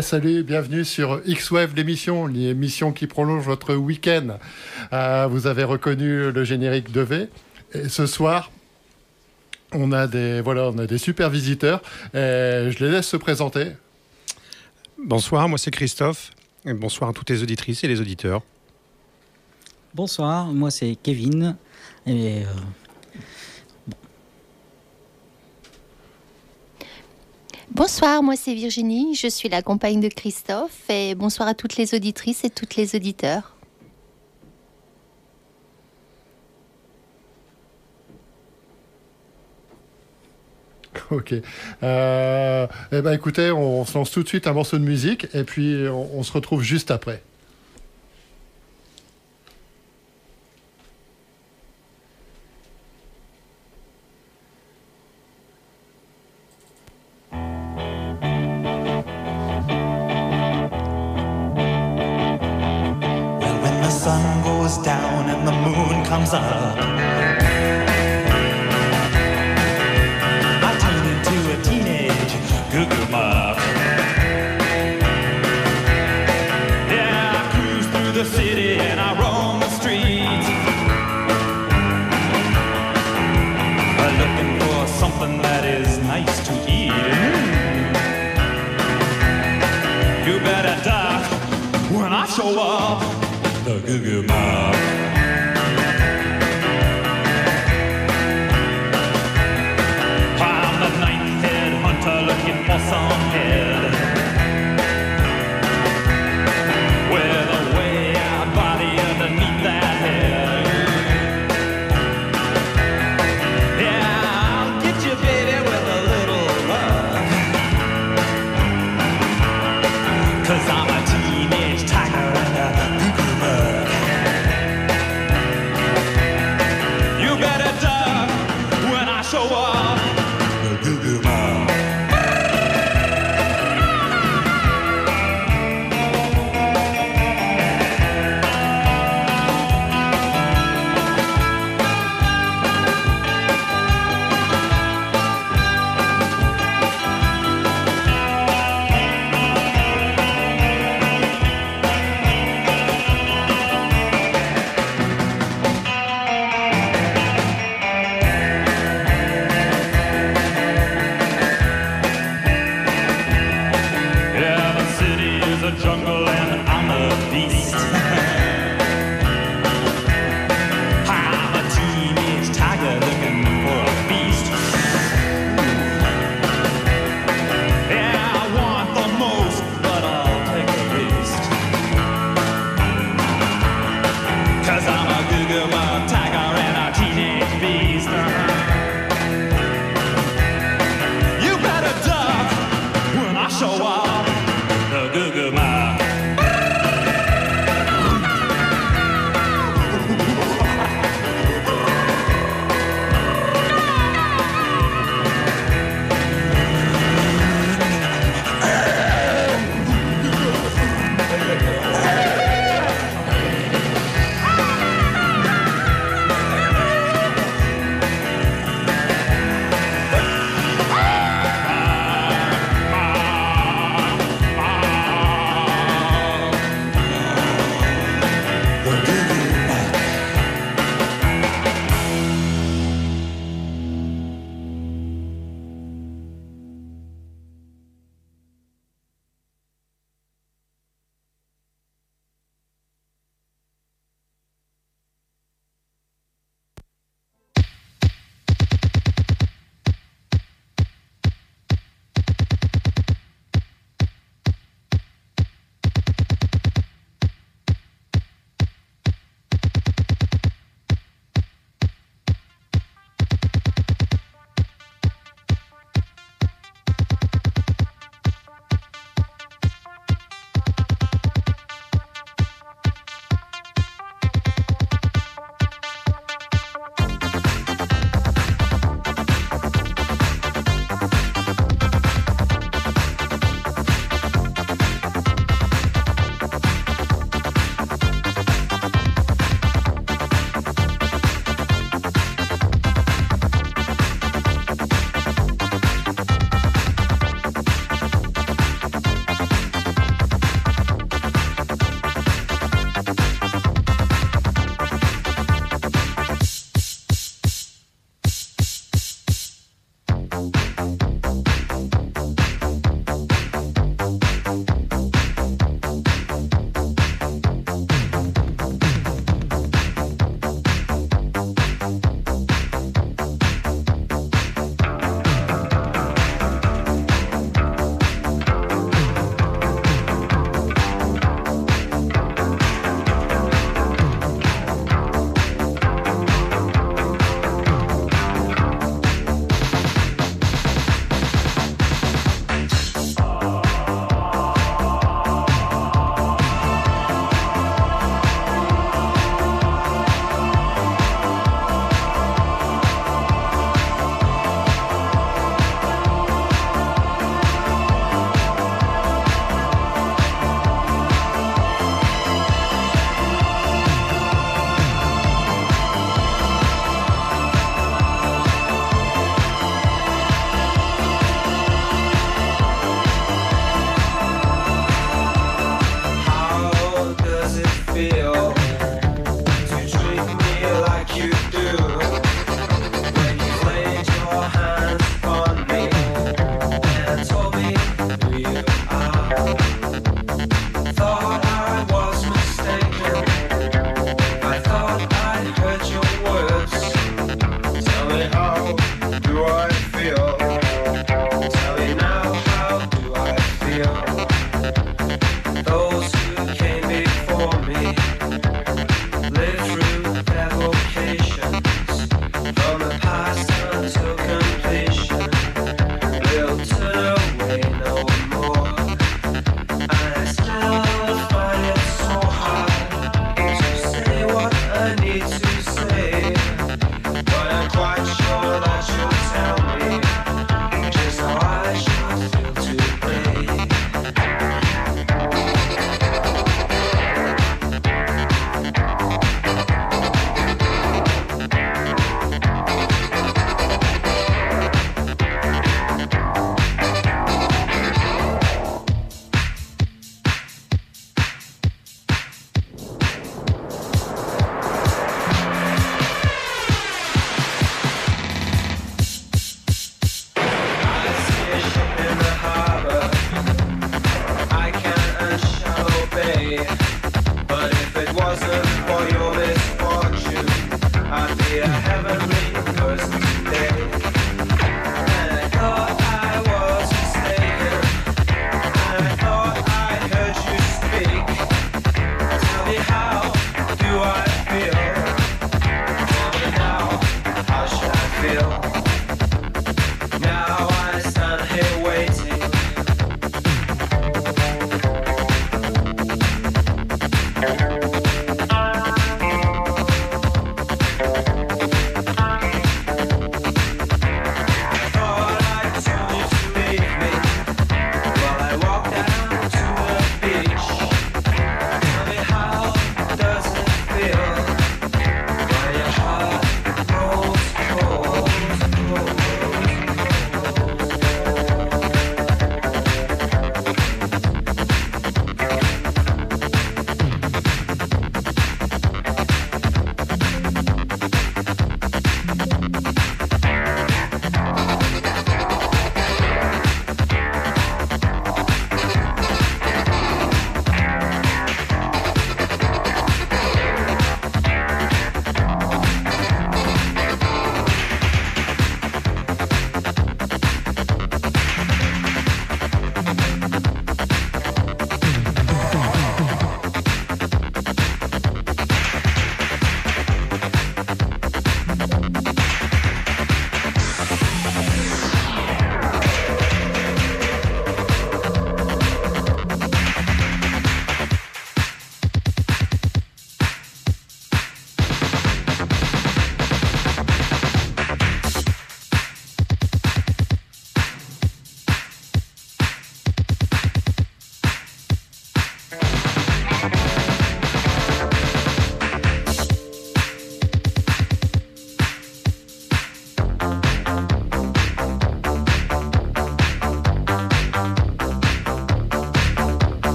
salut, bienvenue sur X-Wave, l'émission, l'émission qui prolonge votre week-end. Euh, vous avez reconnu le générique de V. Et ce soir, on a des, voilà, on a des super visiteurs. je les laisse se présenter. Bonsoir, moi c'est Christophe. Et bonsoir à toutes les auditrices et les auditeurs. Bonsoir, moi c'est Kevin. Et euh, Bonsoir, moi c'est Virginie, je suis la compagne de Christophe et bonsoir à toutes les auditrices et toutes les auditeurs. Ok. Euh, eh ben écoutez, on, se lance tout de suite un morceau de musique et puis on se retrouve juste après. 咋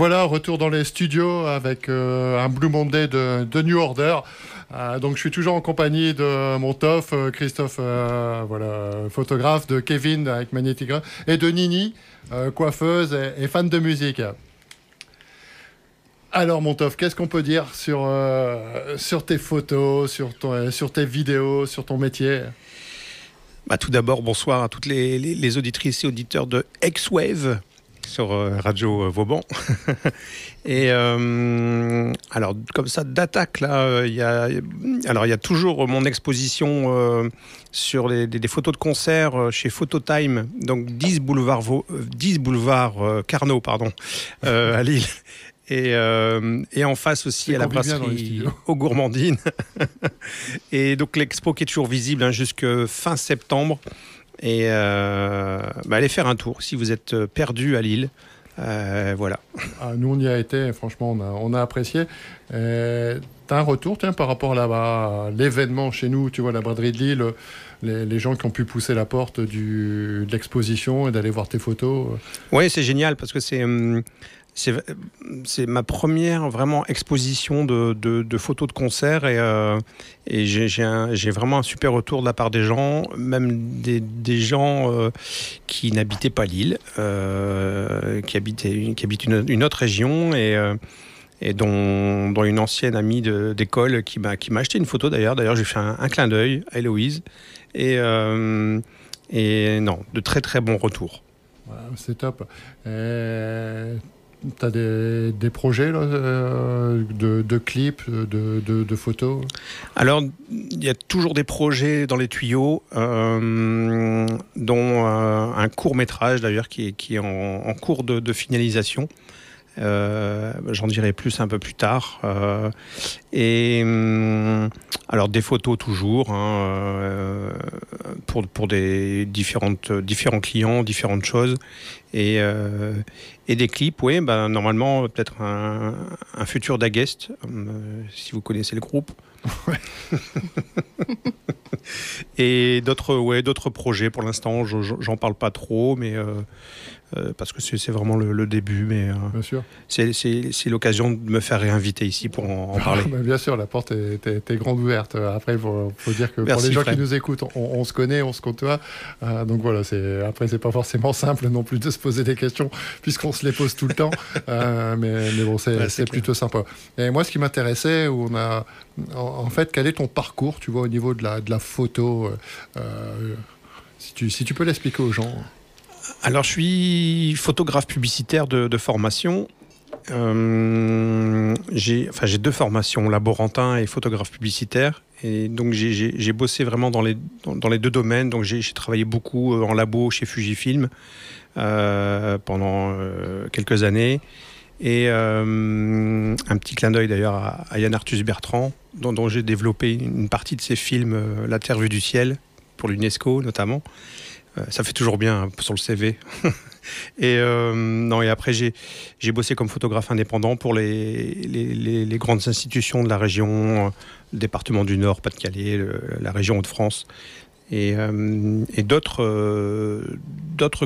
voilà, retour dans les studios avec un Blue Monday de, New Order. donc je suis toujours en compagnie de mon tof, Christophe, voilà, photographe, de Kevin avec Magnetic et de Nini, coiffeuse et, fan de musique. Alors, Montov, qu'est-ce qu'on peut dire sur, euh, sur tes photos, sur, ton, sur tes vidéos, sur ton métier? Bah, Tout d'abord, bonsoir à toutes les, auditrices et auditeurs de X-Wave sur euh, Radio euh, Vauban. et alors, comme ça, d'attaque, là, il y a, alors, il y a toujours mon exposition sur les, des, photos de concert chez Phototime, donc 10 boulevard, 10 boulevard Carnot, pardon, à Lille. Euh, et, en face aussi à la brasserie aux gourmandines. et donc l'expo qui est toujours visible hein, jusqu'à fin septembre. Et euh, bah, allez faire un tour si vous êtes perdu à Lille. Euh, voilà. Ah, nous, on y a été, franchement, on a, on a apprécié. Euh, T'as un retour tiens, par rapport à l'événement chez nous, tu vois, la braderie de Lille, les, les, gens qui ont pu pousser la porte du, de l'exposition et d'aller voir tes photos Oui, c'est génial parce que c'est. Hum, c'est ma première vraiment exposition de, de, photos de concert et, euh, et j'ai vraiment un super retour de la part des gens, même des, des gens euh, qui n'habitaient pas Lille, euh, qui, habitaient, qui habitent une, autre région et, et dont, dont, une ancienne amie d'école qui m'a acheté une photo d'ailleurs. D'ailleurs, j'ai fait un, clin d'œil à Héloïse et, et non, de très très bons retours. C'est top. Tu as des, projets euh, de, clips, de, photos? Alors, il y a toujours des projets dans les tuyaux, euh, dont euh, un court métrage d'ailleurs qui est, en, cours de, finalisation. J'en dirai plus un peu plus tard. et hum, alors des photos toujours hein, pour, pour des différentes, différents clients, différentes choses. Et, euh, et des clips, oui, bah, normalement, peut-être un, un, futur d'Aguest, euh, si vous connaissez le groupe. et d'autres ouais, d'autres projets pour l'instant, j'en parle pas trop, mais euh, euh, parce que c'est vraiment le, début, mais euh, c'est l'occasion de me faire réinviter ici pour en, parler. bien sûr, la porte est, grande ouverte. Après, il faut, dire que pour les gens qui nous écoutent, on, se connaît, on se côtoie. donc voilà, après, c'est pas forcément simple non plus de se poser des questions puisqu'on se les pose tout le temps. mais, mais, bon, c'est plutôt sympa. Et moi, ce qui m'intéressait, où on a en, fait, quel est ton parcours, tu vois, au niveau de la, de la photo euh, euh, si, tu, si tu peux l'expliquer aux gens? Alors, je suis photographe publicitaire de, formation. Euh, j'ai enfin, deux formations, laborantin et photographe publicitaire. Et donc j'ai bossé vraiment dans les, dans, les deux domaines. Donc j'ai travaillé beaucoup en labo chez Fujifilm pendant quelques années. Et euh, un petit clin d'œil d'ailleurs à, Yann Arthus Bertrand, dont, j'ai développé une partie de ses films, euh, La Terre vue du ciel, pour l'UNESCO notamment. Euh, ça fait toujours bien hein, sur le CV. et, non, et après, j'ai bossé comme photographe indépendant pour les, les, grandes institutions de la région, le département du Nord, Pas-de-Calais, la région Hauts-de-France. Et, euh, et d'autres euh,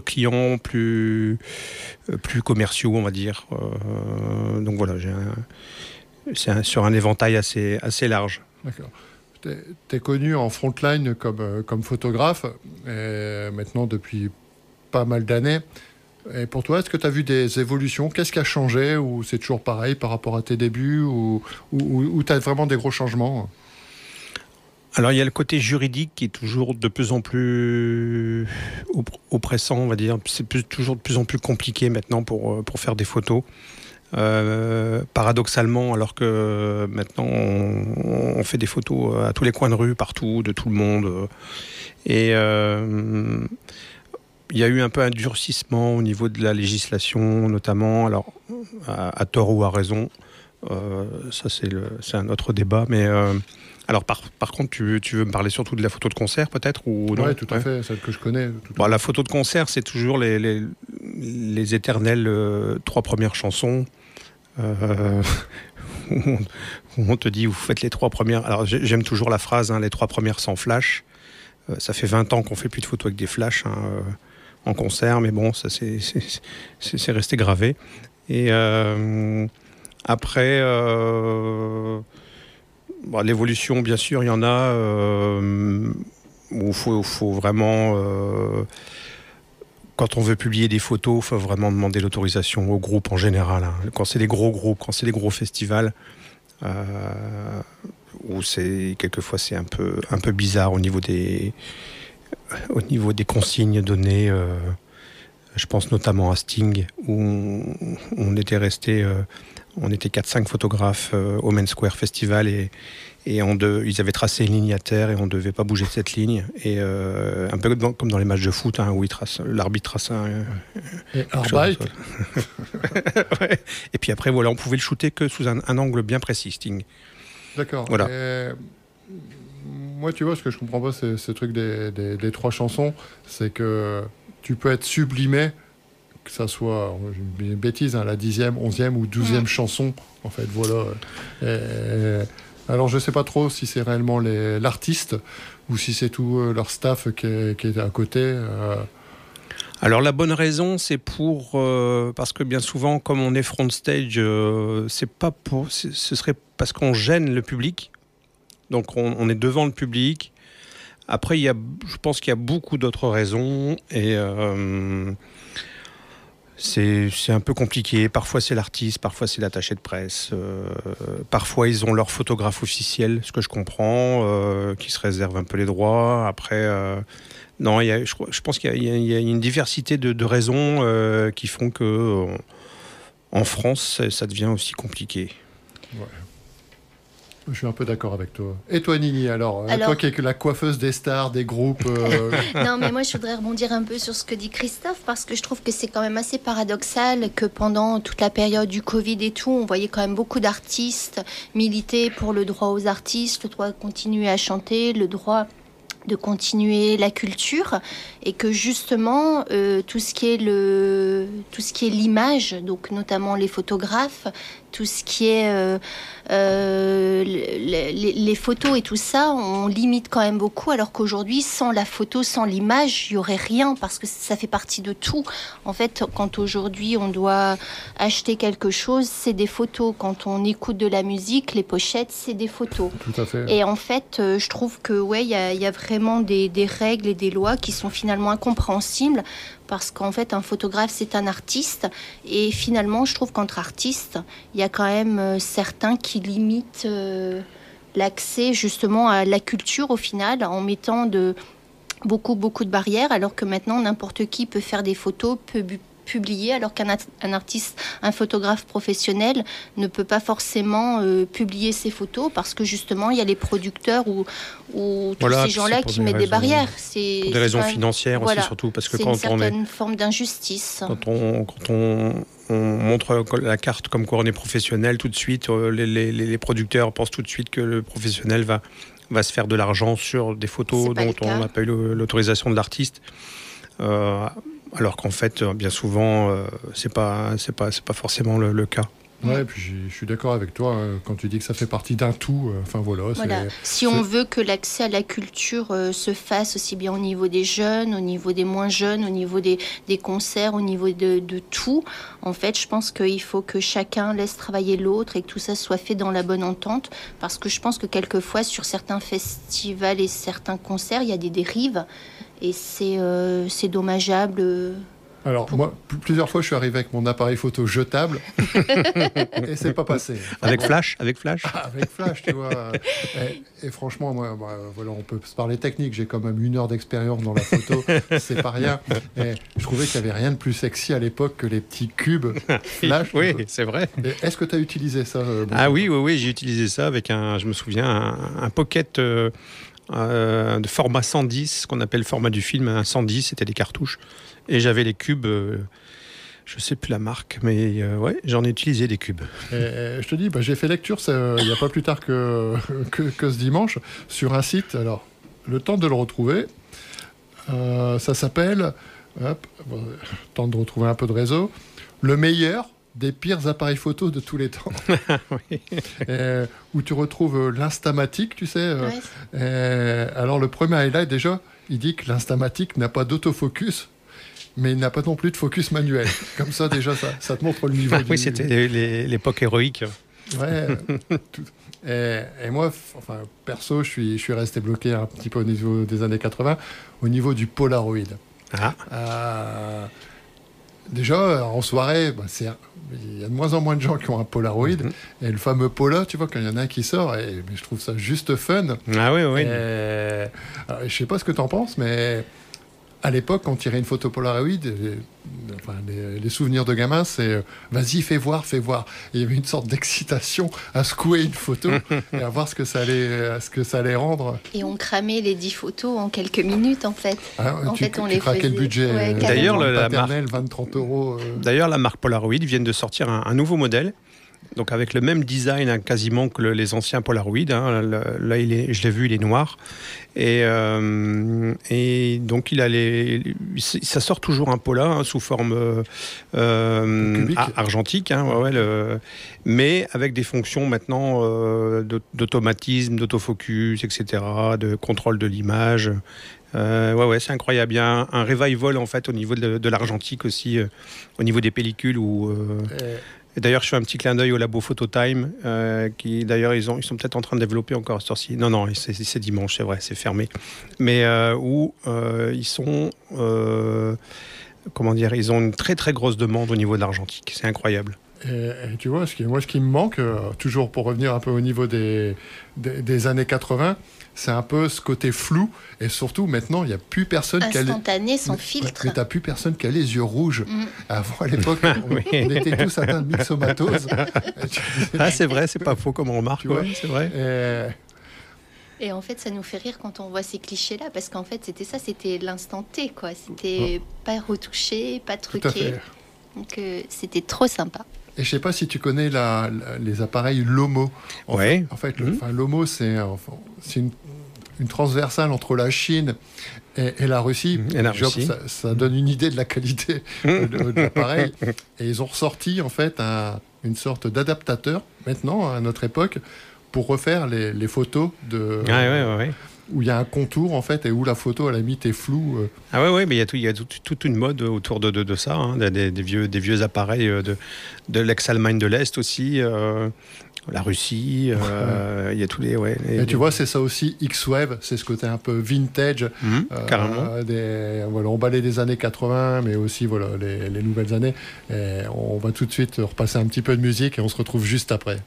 clients plus euh, plus commerciaux on va dire. Donc voilà c'est sur un éventail assez assez large. D'accord tu es, connu en frontline comme, comme photographe, maintenant depuis pas mal d'années. Et pour toi, est-ce que tu as vu des évolutions? Qu'est-ce qui a changé? Ou c'est toujours pareil par rapport à tes débuts? Ou, ou, ou tu as vraiment des gros changements? Alors il y a le côté juridique qui est toujours de plus en plus oppressant, on va dire. C'est toujours de plus en plus compliqué maintenant pour, euh, pour faire des photos. Euh, paradoxalement, alors que maintenant on, fait des photos à tous les coins de rue, partout, de tout le monde. Et euh, il y a eu un peu un durcissement au niveau de la législation, notamment, alors à, tort ou à raison. ça c'est un autre débat, mais alors par, par contre, tu veux, tu veux me parler surtout de la photo de concert peut-être ou Oui, tout à fait, celle que je connais. la photo de concert, c'est toujours les, les, les éternelles euh, trois premières chansons. Euh, on te dit, vous faites les trois premières. Alors j'aime toujours la phrase, hein, les trois premières sans flash. Euh, ça fait 20 ans qu'on fait plus de photos avec des flashs hein, en concert, mais bon, ça c'est resté gravé. Et après, l'évolution, bien sûr, il y en a où il faut, vraiment quand on veut publier des photos, il faut vraiment demander l'autorisation au groupe en général. Hein. Quand c'est des gros groupes, quand c'est des gros festivals, euh, où c'est quelquefois c'est un peu un peu bizarre au niveau des au niveau des consignes données. Euh, je pense notamment à Sting où on, était resté, euh, on était 4-5 photographes au Main Square Festival et et on ils avaient tracé une ligne à terre et on ne devait pas bouger cette ligne. Et euh, un peu comme dans les matchs de foot, hein, où l'arbitre trace un. Et, et puis après, voilà, on pouvait le shooter que sous un, angle bien précis, Sting. D'accord. Voilà. moi, tu vois, ce que je comprends pas, c'est ce truc des, des, trois chansons, c'est que tu peux être sublimé, que ça soit une bêtise, hein, la dixième, onzième ou douzième chanson, en fait, voilà. Et, alors je ne sais pas trop si c'est réellement l'artiste ou si c'est tout euh, leur staff qui est, à côté. Euh. Alors la bonne raison, c'est pour euh, parce que bien souvent, comme on est front stage, c'est pas pour, ce serait parce qu'on gêne le public. Donc on, est devant le public. Après, il y a, je pense qu'il y a beaucoup d'autres raisons et c'est un peu compliqué. Parfois c'est l'artiste, parfois c'est l'attaché de presse. Euh, parfois ils ont leur photographe officiel, ce que je comprends, euh, qui se réserve un peu les droits. Après, euh, non, y a, je, je, pense qu'il y, a une diversité de, de raisons qui font que en France, ça devient aussi compliqué. Je suis un peu d'accord avec toi. Et toi, Nini, alors, euh, toi qui es la coiffeuse des stars, des groupes. Euh, non, mais moi, je voudrais rebondir un peu sur ce que dit Christophe, parce que je trouve que c'est quand même assez paradoxal que pendant toute la période du Covid et tout, on voyait quand même beaucoup d'artistes militer pour le droit aux artistes, le droit de continuer à chanter, le droit de continuer la culture et que justement euh, tout ce qui est le tout ce qui est l'image donc notamment les photographes tout ce qui est euh, euh, les, photos et tout ça, on limite quand même beaucoup, alors qu'aujourd'hui, sans la photo, sans l'image, il n'y aurait rien, parce que ça fait partie de tout. En fait, quand aujourd'hui on doit acheter quelque chose, c'est des photos. Quand on écoute de la musique, les pochettes, c'est des photos. Tout à fait. Et en fait, euh, je trouve que ouais, il y, a, vraiment des, des règles et des lois qui sont finalement incompréhensibles parce qu'en fait, un photographe, c'est un artiste. Et finalement, je trouve qu'entre artistes, il y a quand même euh, certains qui limitent euh, l'accès justement à la culture au final, en mettant de, beaucoup, beaucoup de barrières, alors que maintenant, n'importe qui peut faire des photos, peut publier, alors qu'un artiste, un photographe professionnel ne peut pas forcément euh, publier ses photos parce que justement il y a les producteurs ou, ou tous ces gens-là qui mettent des barrières. C'est pour des raisons financières aussi surtout parce que quand on est une forme d'injustice. Quand on, quand on, montre la carte comme quoi on est professionnel, tout de suite euh, les, les, les, producteurs pensent tout de suite que le professionnel va va se faire de l'argent sur des photos dont on n'a pas eu l'autorisation de l'artiste. Euh, alors qu'en fait, euh, bien souvent, euh, c'est pas, c'est pas, c'est pas forcément le, cas. Ouais, puis je suis d'accord avec toi hein, quand tu dis que ça fait partie d'un tout. Euh, enfin voilà. Si on veut que l'accès à la culture se fasse aussi bien au niveau des jeunes, au niveau des moins jeunes, au niveau des, des concerts, au niveau de, de, tout, en fait, je pense qu'il faut que chacun laisse travailler l'autre et que tout ça soit fait dans la bonne entente. Parce que je pense que quelquefois, sur certains festivals et certains concerts, il y a des dérives et c'est euh, dommageable. Alors, moi, plusieurs fois, je suis arrivé avec mon appareil photo jetable et c'est pas passé. avec flash Avec flash ah, Avec flash, tu vois. Et, franchement, moi, bah, voilà, on peut se parler technique. J'ai quand même une heure d'expérience dans la photo. c'est pas rien. Et je trouvais qu'il n'y avait rien de plus sexy à l'époque que les petits cubes flash. oui, c'est vrai. Est-ce que tu as utilisé ça euh, Ah oui, oui, oui, j'ai utilisé ça avec un, je me souviens, un, pocket. Euh, euh, de format 110, ce qu'on appelle le format du film, un 110, c'était des cartouches. Et j'avais les cubes, euh, je sais plus la marque, mais euh, ouais, j'en ai utilisé des cubes. je te dis, bah, j'ai fait lecture il n'y a pas plus tard que, que, ce dimanche sur un site. Alors, le temps de le retrouver, ça s'appelle, hop, temps de retrouver un peu de réseau, le meilleur des pires appareils photo de tous les temps. Euh, où tu retrouves euh, l'instamatique, tu sais. Euh, alors le premier highlight déjà, il dit que l'instamatique n'a pas d'autofocus mais il n'a pas non plus de focus manuel. Comme ça, déjà, ça, ça te montre le niveau. Ah du- oui, c'était l'époque héroïque. Ouais. tout- Et, et moi, enfin, perso, je suis, je suis resté bloqué un petit peu au niveau des années 80, au niveau du Polaroid. Ah, Euh, déjà, en soirée, bah, c'est il y a de moins en moins de gens qui ont un Polaroid. Mhm. Et le fameux Pola, tu vois, quand il y en a un qui sort, et, mais je trouve ça juste fun. ah oui, oui. Et, alors, je sais pas ce que tu en penses, mais à l'époque, quand on tirait une photo Polaroid, les, enfin, les- les souvenirs de gamin, c'est euh, vas-y, fais voir, fais voir. Et il y avait une sorte d'excitation à secouer une photo et à voir ce que ça allait, à ce que ça allait rendre. Et on cramait les 10 photos en quelques minutes, en fait. Ah, En tu, fait, on tu les craquais le faisait. budget. Ouais, euh. D'ailleurs, le- la paternel, 20-30 euros. euh, D'ailleurs, la marque Polaroid vient de sortir un, un nouveau modèle. Donc avec le même design hein, quasiment que le- les anciens Polaroid. hein. Le- Là, il est, je l'ai vu, il est noir. Et, euh, et donc il a les, ça sort toujours un Pola hein, sous forme euh, euh, argentique, hein, ouais, ouais, le- mais avec des fonctions maintenant euh, d'aut- d'automatisme, d'autofocus, etc., de contrôle de l'image. Euh, ouais, ouais, c'est incroyable. Il y a un, un revival en fait au niveau de, de l'argentique aussi, euh, au niveau des pellicules. Où, euh, et- d'ailleurs, je fais un petit clin d'œil au labo Phototime, euh, qui d'ailleurs ils, ont, ils sont peut-être en train de développer encore ce ci Non, non, c'est dimanche, c'est vrai, c'est fermé. Mais euh, où euh, ils sont, euh, comment dire, ils ont une très très grosse demande au niveau de l'argentique. C'est incroyable. Et, tu vois, ce qui, moi, ce qui me manque, toujours pour revenir un peu au niveau des années 80, c'est un peu ce côté flou. Et surtout, maintenant, il n'y a plus personne qui a les... Instantané, sans filtre. Mais t'as plus personne qui a les yeux rouges. Mm. Avant, à l'époque, on, Oui. on était tous atteints de myxomatose. Ah, c'est vrai, c'est pas faux comme remarque. Tu vois ouais, c'est vrai. et- Et en fait, ça nous fait rire quand on voit ces clichés-là, parce qu'en fait, c'était ça, c'était l'instant T, quoi. C'était pas retouché, pas tout à truqué. fait. Donc, euh, c'était trop sympa. Et je sais pas si tu connais la, la- les appareils Lomo. En Ouais. fait, en fait, le- enfin, Lomo, c'est enfin, c'est une, une transversale entre la Chine et, et la Russie. Et la Genre, Russie. Ça, ça donne une idée de la qualité de, de l'appareil. Et ils ont ressorti en fait un- une sorte d'adaptateur maintenant à notre époque pour refaire les, les photos de Ouais, ouais, ouais, ouais. où il y a un contour en fait et où la photo à la limite est floue. euh. Ah ouais, ouais, mais il y a, tout, y a tout- toute une mode autour de, de, de ça, hein, des, des vieux, des vieux appareils euh, de, de l'ex-Allemagne de l'Est aussi, euh, la Russie, euh, il y a tous les... Ouais, les- Et tu vois, c'est ça aussi, X-Wave, c'est ce côté un peu vintage. Mhm, euh, carrément. Des, voilà, emballé des années 80, mais aussi voilà, les, les nouvelles années. Et on va tout de suite repasser un petit peu de musique et on se retrouve juste après.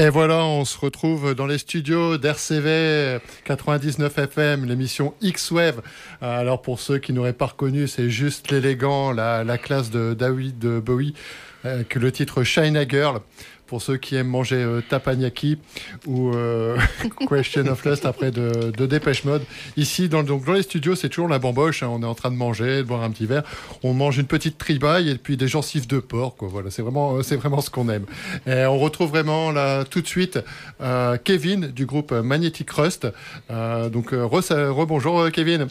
Et voilà, on se retrouve dans les studios d'RCV 99 FM, l'émission X-Wave. Alors pour ceux qui n'auraient pas reconnu, c'est juste l'élégant, la, la classe de David Bowie, euh, que le titre Shine a Girl. Pour ceux qui aiment manger euh, Tapanyaki ou euh, Question of Lust après de, de Dépêche Mode. Ici, dans, donc, dans les studios, c'est toujours la bamboche. hein. On est en train de manger, de boire un petit verre. On mange une petite tribaille et puis des gencives de porc. Quoi. Voilà, c'est vraiment, c'est vraiment ce qu'on aime. Et on retrouve vraiment là tout de suite euh, Kevin du groupe Magnetic Rust. Euh, donc euh, re- rebonjour euh, Kevin.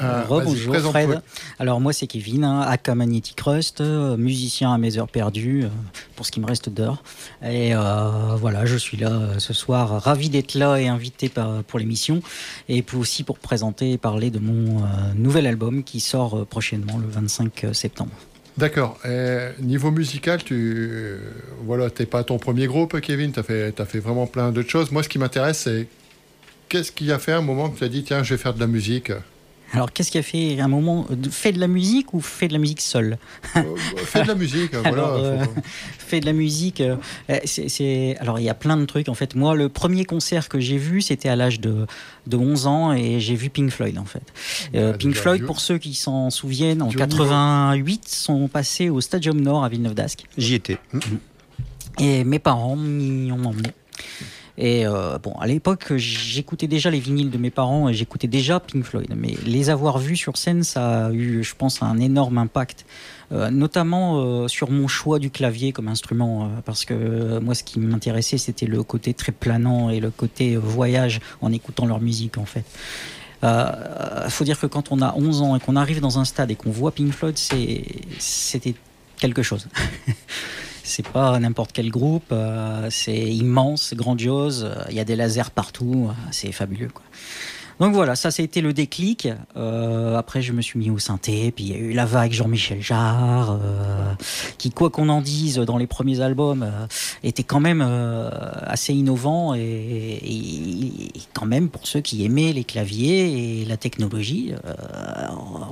Euh, Rebonjour. Fred. Alors moi c'est Kevin, hein, aka Magnetic Rust, euh, musicien à mes heures perdues, euh, pour ce qui me reste d'heures. Et euh, voilà, je suis là euh, ce soir, ravi d'être là et invité pour l'émission, et aussi pour présenter et parler de mon euh, nouvel album qui sort prochainement le 25 septembre. D'accord. Niveau musical, tu voilà, t'es pas ton premier groupe, Kevin? T'as fait, t'as fait vraiment plein d'autres choses. Moi, ce qui m'intéresse, c'est qu'est-ce qui a fait un moment que tu as dit tiens, je vais faire de la musique. Alors qu'est-ce qui a fait un moment fait de la musique ou fait de la musique seule Euh, fais de la musique. voilà. Alors, euh, faut- fait de la musique. euh, euh, c'est- alors, il y a plein de trucs. En fait, moi, le premier concert que j'ai vu, c'était à l'âge de, de 11 ans et j'ai vu Pink Floyd, en fait. Euh, Pink Floyd, vieux. pour ceux qui s'en souviennent, en Du haut 88, sont passés au Stadium Nord à Villeneuve d'Ascq. J'y étais. Et mes parents m'y ont emmené. Et euh, bon, à l'époque, j'écoutais déjà les vinyles de mes parents et j'écoutais déjà Pink Floyd. Mais les avoir vus sur scène, ça a eu, je pense, un énorme impact. Euh, notamment euh, sur mon choix du clavier comme instrument, euh, parce que euh, moi, ce qui m'intéressait, c'était le côté très planant et le côté euh, voyage en écoutant leur musique, en fait. Il faut dire que quand on a 11 ans et qu'on arrive dans un stade et qu'on voit Pink Floyd, c'était quelque chose. C'est pas n'importe quel groupe, euh, c'est immense, grandiose, euh, il y a des lasers partout, euh, c'est fabuleux. Quoi. Donc voilà, ça, ça a été le déclic. Euh, après, je me suis mis au synthé, puis il y a eu la vague Jean-Michel Jarre, euh, qui, quoi qu'on en dise, dans les premiers albums, euh, était quand même assez innovant et, et- et quand même pour ceux qui aimaient les claviers et la technologie,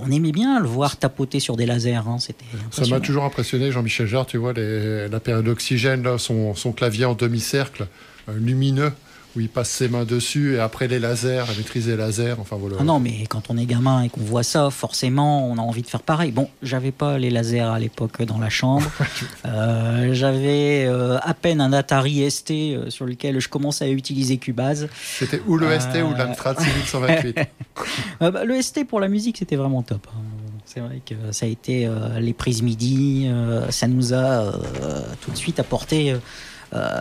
on aimait bien le voir tapoter sur des lasers. hein, C'était Ça m'a toujours impressionné, Jean-Michel Jarre, tu vois, les- la période d'oxygène, son, son clavier en demi-cercle, lumineux, où il passe ses mains dessus, et après les lasers, à maîtriser les lasers, enfin voilà. Ah non, mais quand on est gamin et qu'on voit ça, forcément, on a envie de faire pareil. Bon, j'avais pas les lasers à l'époque dans la chambre. Euh, j'avais euh, à peine un Atari ST euh, sur lequel je commençais à utiliser Cubase. C'était ou le ST ou l'Amstrad 6128. Euh, bah, le ST pour la musique, c'était vraiment top. hein. C'est vrai que ça a été les prises MIDI, ça nous a tout de suite apporté. Euh,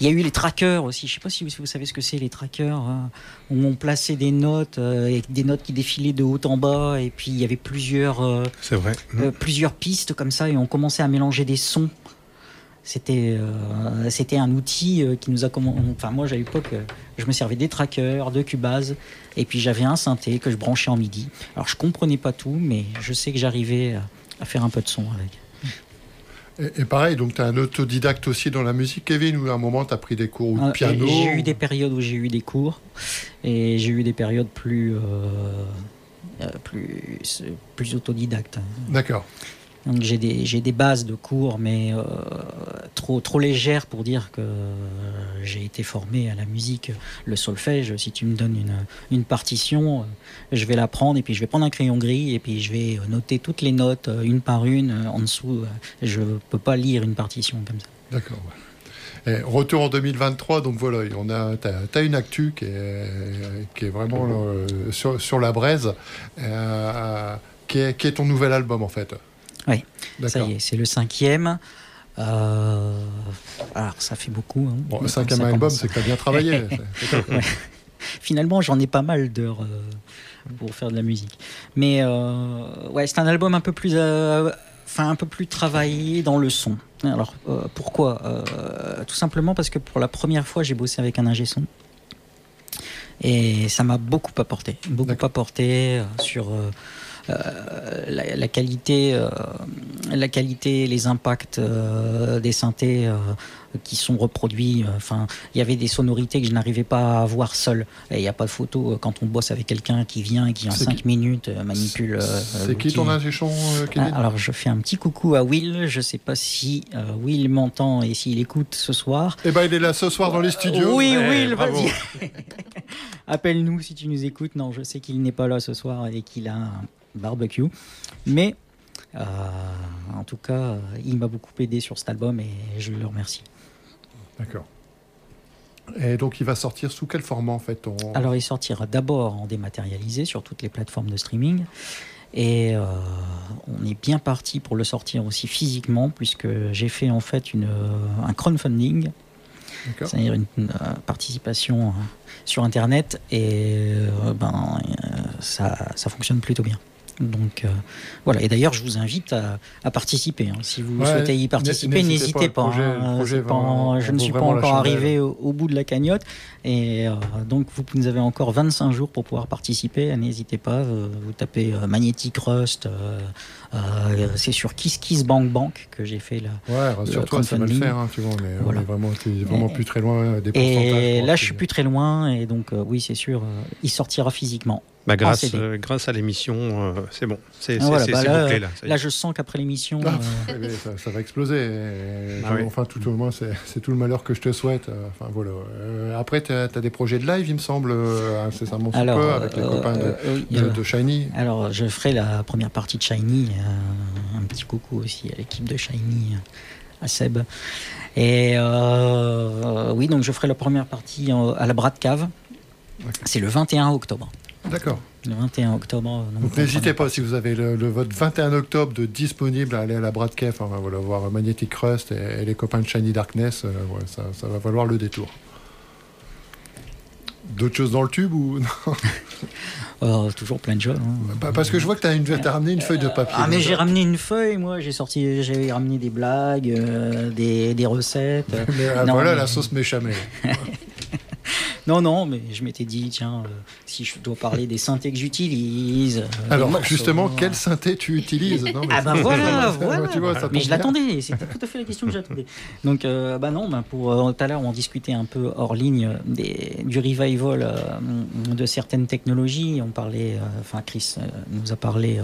Il y a eu les trackers aussi. Je sais pas si vous, vous savez ce que c'est les trackers, hein, où on plaçait des notes, euh, des notes qui défilaient de haut en bas, et puis il y avait plusieurs, euh, vrai. plusieurs pistes comme ça, et on commençait à mélanger des sons. C'était euh, c'était un outil qui nous a enfin moi à l'époque je me servais des trackers de Cubase et puis j'avais un synthé que je branchais en MIDI alors je comprenais pas tout mais je sais que j'arrivais à faire un peu de son avec. Et, et pareil, donc tu es un autodidacte aussi dans la musique, Kevin, ou à un moment tu as pris des cours ou de piano J'ai eu des périodes où j'ai eu des cours et j'ai eu des périodes plus, euh, euh, plus, plus autodidactes. D'accord. Donc j'ai des, j'ai des bases de cours, mais euh, trop, trop légères pour dire que j'ai été formé à la musique, le solfège. Si tu me donnes une, une partition, euh, je vais la prendre et puis je vais prendre un crayon gris et puis je vais noter toutes les notes euh, une par une euh, en dessous. Je peux pas lire une partition comme ça. D'accord. retour en 2023, donc voilà, on a, t'as, une actu qui est, vraiment euh, sur, sur la braise, euh, qui est ton nouvel album en fait. Oui, ça y est, c'est le cinquième. Euh, alors ça fait beaucoup. hein. Bon, le cinquième ça album, c'est que t'as bien travaillé. Ouais. Finalement, j'en ai pas mal d'heures euh, pour faire de la musique. Mais euh, ouais, c'est un album un peu plus, enfin un peu plus travaillé dans le son. Alors pourquoi Tout simplement parce que pour la première fois, j'ai bossé avec un ingé son. Et ça m'a beaucoup apporté, beaucoup apporté sur la, la qualité, euh, la qualité, les impacts euh, des synthés euh, qui sont reproduits. euh, Enfin, il y avait des sonorités que je n'arrivais pas à voir seul. Et il n'y a pas de photo euh, quand on bosse avec quelqu'un qui vient et qui en C'est 5 qui minutes euh, manipule. C'est qui ton ingé son, euh, Ah, alors je fais un petit coucou à Will. Je sais pas si euh, Will m'entend et s'il écoute ce soir. Eh ben, il est là ce soir dans les studios. Oui, Ouais, Will, vas-y. Appelle-nous si tu nous écoutes. Non, je sais qu'il n'est pas là ce soir et qu'il a un barbecue. Mais euh, en tout cas, il m'a beaucoup aidé sur cet album et je le remercie. D'accord. Et donc, il va sortir sous quel format en fait. Alors, il sortira d'abord en dématérialisé sur toutes les plateformes de streaming. Et euh, on est bien parti pour le sortir aussi physiquement, puisque j'ai fait en fait une, euh, un crowdfunding, c'est-à-dire une, une, euh, participation sur Internet, et euh, ben, ça, ça fonctionne plutôt bien. Donc euh, voilà, et d'ailleurs je vous invite à, à participer. hein. Si vous Ouais, souhaitez y participer, n'hésitez pas, pas. le projet- hein. projet pas- je ne suis pas la encore arrivé au, au bout de la cagnotte, et euh, donc vous, vous avez encore 25 jours pour pouvoir participer. N'hésitez pas, vous tapez euh, Magnetic Rust, c'est sur Kiss Kiss Bank Bank que j'ai fait là. Ouais, rassure-toi, ça va le faire. hein, tu vois, on est, on est vraiment, t'es vraiment Et- plus très loin des pourcentages. Et là, je suis plus très loin, et donc oui, c'est sûr, il sortira physiquement. Bah, grâce, euh, grâce à l'émission, euh, c'est bon. C'est Ah, c'est- voilà, c'est- bah là, bouclé là. je sens qu'après l'émission, Ah, euh, ça, ça va exploser. Ah oui. Enfin, tout au moins, c'est c'est tout le malheur que je te souhaite. Enfin, voilà. Euh, après, tu as, des projets de live, il me semble, incessamment alors, peu, avec les euh, copains de, oui, de- de Shiny. Alors, je ferai la première partie de Shiny. euh, un petit coucou aussi à l'équipe de Shiny, à Seb. Et euh, oui, donc je ferai la première partie à la Brat Cave. C'est le 21 octobre. D'accord. Le 21 octobre. Donc, n'hésitez pas, si vous avez le, le vote 21 octobre de disponible, à aller à la Bradcave, enfin, voilà, voir Magnetic Rust et, et les copains de Shiny Darkness. euh, ouais, ça, ça va valoir le détour. D'autres choses dans le tube ou non Euh, toujours plein de jeux. hein. Pas- Parce que je vois que tu as, ramené une feuille de papier. Ah mais j'ai ramené une feuille, moi j'ai sorti, j'ai ramené des blagues, euh, des, des recettes. mais, ah, Non, voilà mais- la sauce méchamel. Non non, mais je m'étais dit tiens, euh, si je dois parler des synthés que j'utilise. euh, Alors morceaux, justement, euh, quel synthé tu utilises Non, mais Ah ben voilà, voilà. tu vois, ça Mais je l'attendais, c'était tout à fait la question que j'attendais. Donc, euh, bah non, bah pour tout à l'heure, on discutait un peu hors ligne des, du revival de certaines technologies. On parlait, enfin, Chris nous a parlé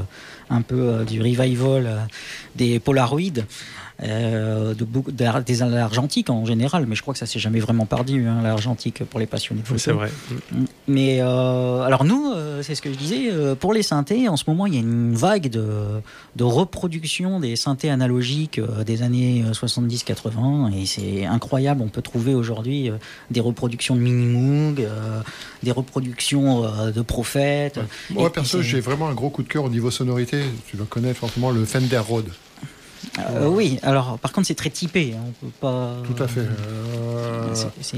un peu du revival des Polaroids. Euh, de beaucoup, d'ar- des argentiques en général, mais je crois que ça s'est jamais vraiment perdu, hein, l'argentique pour les passionnés de. C'est vrai. Mais euh, alors nous, euh, c'est ce que je disais, euh, pour les synthés, en ce moment, il y a une vague de, de reproduction des synthés analogiques euh, des années euh, 70-80, et c'est incroyable. On peut trouver aujourd'hui euh, des reproductions de Minimoog, euh, des reproductions euh, de Prophète. Moi, perso, j'ai vraiment un gros coup de cœur au niveau sonorité. Tu le connais forcément, le Fender Rhodes. Euh, oui, alors par contre, c'est très typé. hein, on peut pas. Tout à fait. Euh, C'est-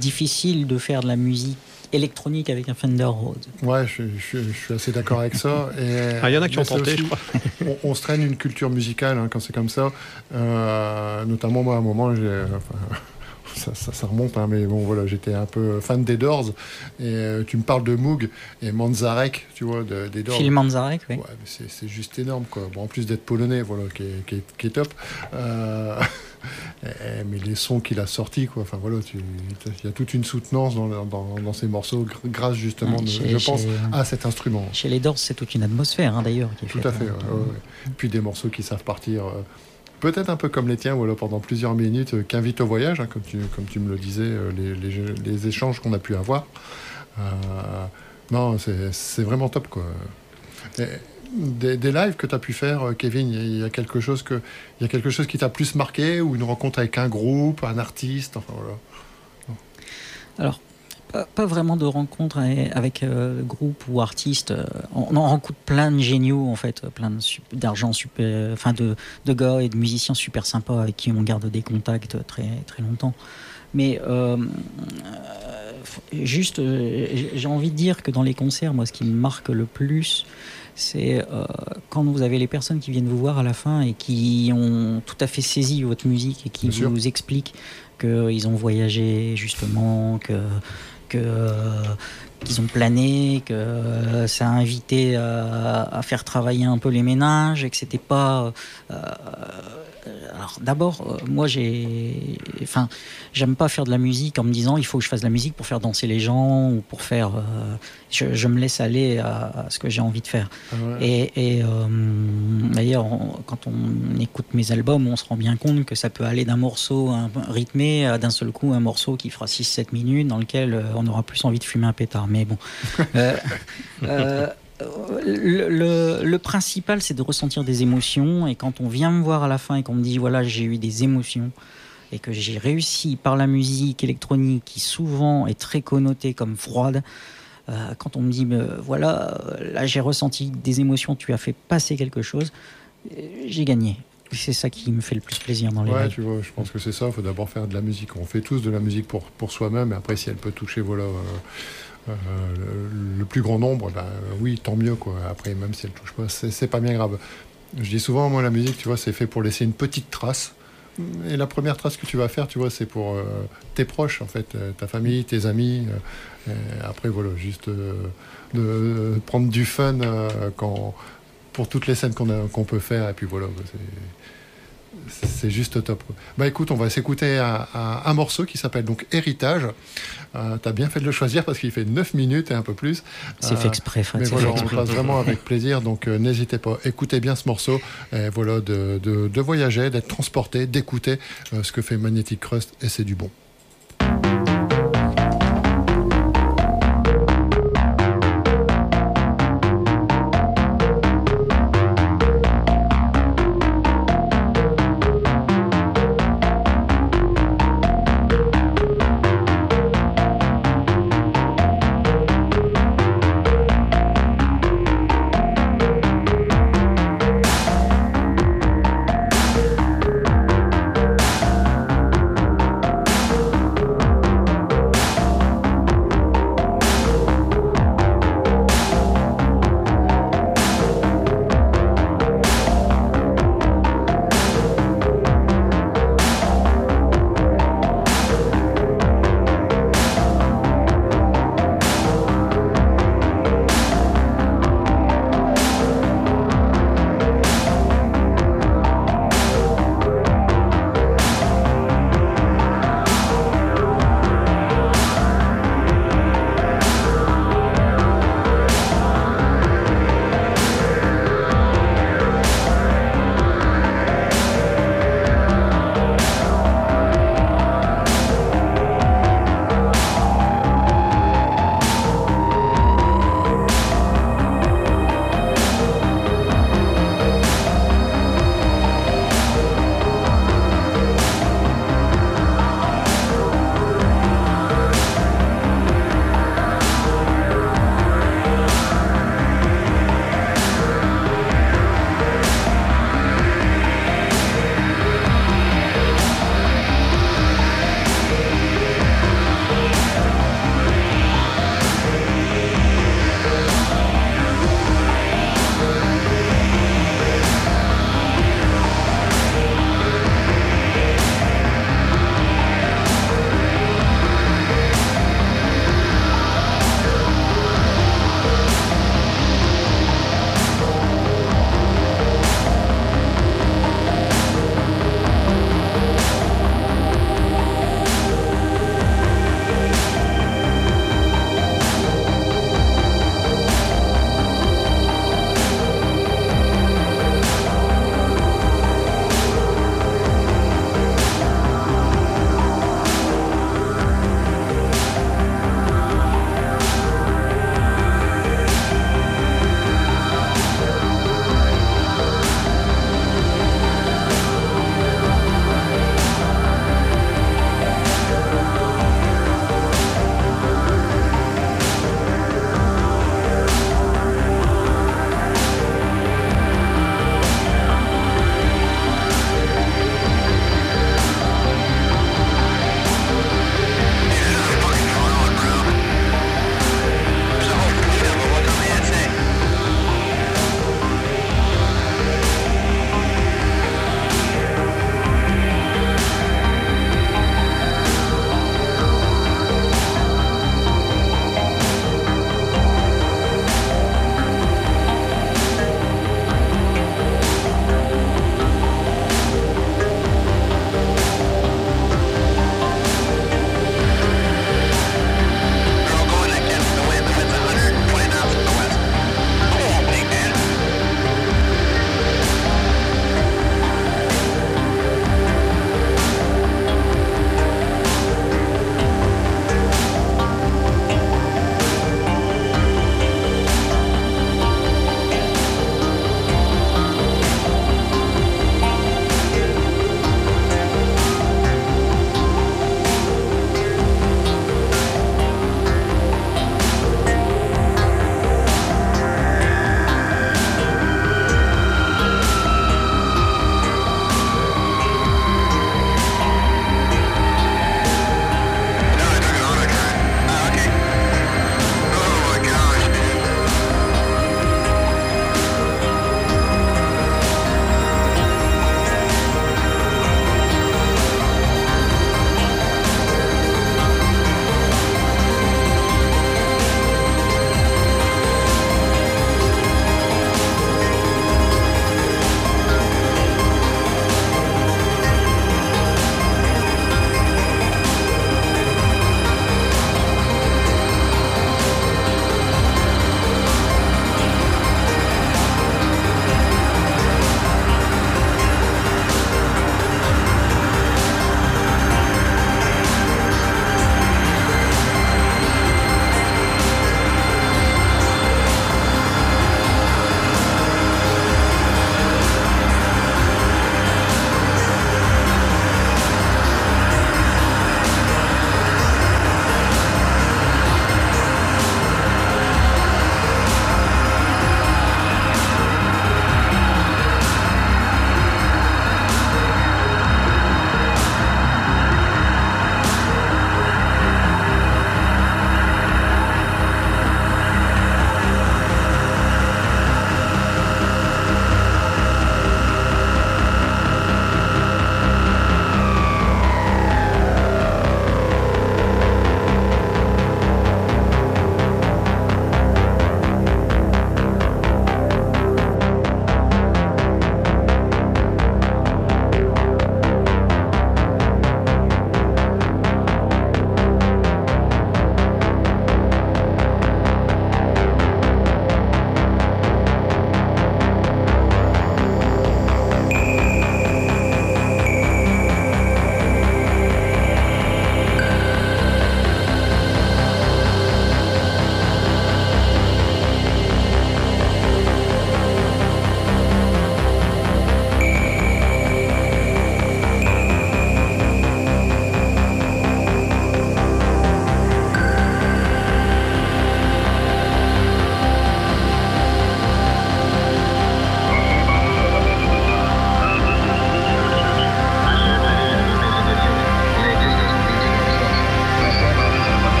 difficile de faire de la musique électronique avec un Fender Rhodes. Ouais, je, je- je suis assez d'accord avec ça. Et- Ah, il y en a qui mais ont tenté, aussi- je crois. on, on se traîne une culture musicale hein, quand c'est comme ça. Euh, notamment, moi, à un moment, j'ai, enfin, ça, ça- ça remonte, hein, mais bon, voilà, j'étais un peu fan des Doors. Et euh, tu me parles de Moog et Manzarek, tu vois, de- des Doors. Phil Manzarek, oui. Ouais, c'est juste énorme, quoi. Bon, en plus d'être polonais, voilà, qui est, qui est- qui est top. Euh, mais les sons qu'il a sortis, quoi. Enfin, voilà, il y a toute une soutenance dans, dans, dans ces morceaux, gr- grâce justement, de- je pense, chez- à cet instrument. Chez les Doors, c'est toute une atmosphère, hein, d'ailleurs. Tout à fait. hein. ouais, ouais, ouais. Puis des morceaux qui savent partir. euh, Peut-être un peu comme les tiens, voilà, pendant plusieurs minutes, euh, qu'invite au voyage, hein, comme, tu, me le disais, euh, les, échanges qu'on a pu avoir. Euh, non, c'est vraiment top, quoi. Des, lives que tu as pu faire, euh, Kevin, il y a- quelque chose il y a quelque chose qui t'a plus marqué, ou une rencontre avec un groupe, un artiste, enfin voilà. Alors, pas, pas vraiment de rencontre avec, euh, groupe ou artiste. euh, On, en rencontre plein de géniaux, en fait, plein de sup- d'argent super, enfin de, de gars et de musiciens super sympas avec qui on garde des contacts très très longtemps. Mais euh, euh, juste, euh, j'ai- envie de dire que dans les concerts, moi, ce qui me marque le plus, c'est euh, quand vous avez les personnes qui viennent vous voir à la fin et qui ont tout à fait saisi votre musique et qui Bien sûr. vous expliquent qu'ils ont voyagé justement, que que qu'ils ont plané, que euh, ça a invité à, à faire travailler un peu les ménages et que c'était pas. Euh, alors d'abord, euh, moi j'ai, enfin, j'aime pas faire de la musique en me disant il faut que je fasse de la musique pour faire danser les gens ou pour faire. euh, je, je me laisse aller à, à ce que j'ai envie de faire. Ah ouais. Et, et, euh, d'ailleurs, quand on écoute mes albums, on se rend bien compte que ça peut aller d'un morceau un rythmé à d'un seul coup un morceau qui fera 6-7 minutes dans lequel on aura plus envie de fumer un pétard. Mais bon. Euh, le, le- le principal, c'est de ressentir des émotions. Et quand on vient me voir à la fin et qu'on me dit voilà, j'ai eu des émotions et que j'ai réussi par la musique électronique qui souvent est très connotée comme froide, euh, quand on me dit euh, voilà, euh, là j'ai ressenti des émotions, tu as fait passer quelque chose, j'ai gagné. C'est ça qui me fait le plus plaisir dans les Ouais, lives. tu vois, je pense que c'est ça. Il faut d'abord faire de la musique. On fait tous de la musique pour, pour soi-même. Et après, si elle peut toucher voilà, euh, euh, le, plus grand nombre, ben, oui, tant mieux. Quoi. Après, même si elle touche pas, c'est pas bien grave. Je dis souvent, moi, la musique, tu vois, c'est fait pour laisser une petite trace. Et la première trace que tu vas faire, tu vois, c'est pour euh, tes proches, en fait, euh, ta famille, tes amis. après, voilà, juste de, prendre du fun quand, pour toutes les scènes qu'on peut faire. Et puis voilà, c'est juste top. Bah écoute, on va s'écouter un, un- un morceau qui s'appelle donc Héritage. Euh, T'as bien fait de le choisir parce qu'il fait 9 minutes et un peu plus. C'est Euh, fait exprès, Fred. mais voilà, on passe vraiment avec plaisir, donc euh, n'hésitez pas, écoutez bien ce morceau, et voilà, de, de- de voyager, d'être transporté, d'écouter euh, ce que fait Magnetic Crust, et c'est du bon.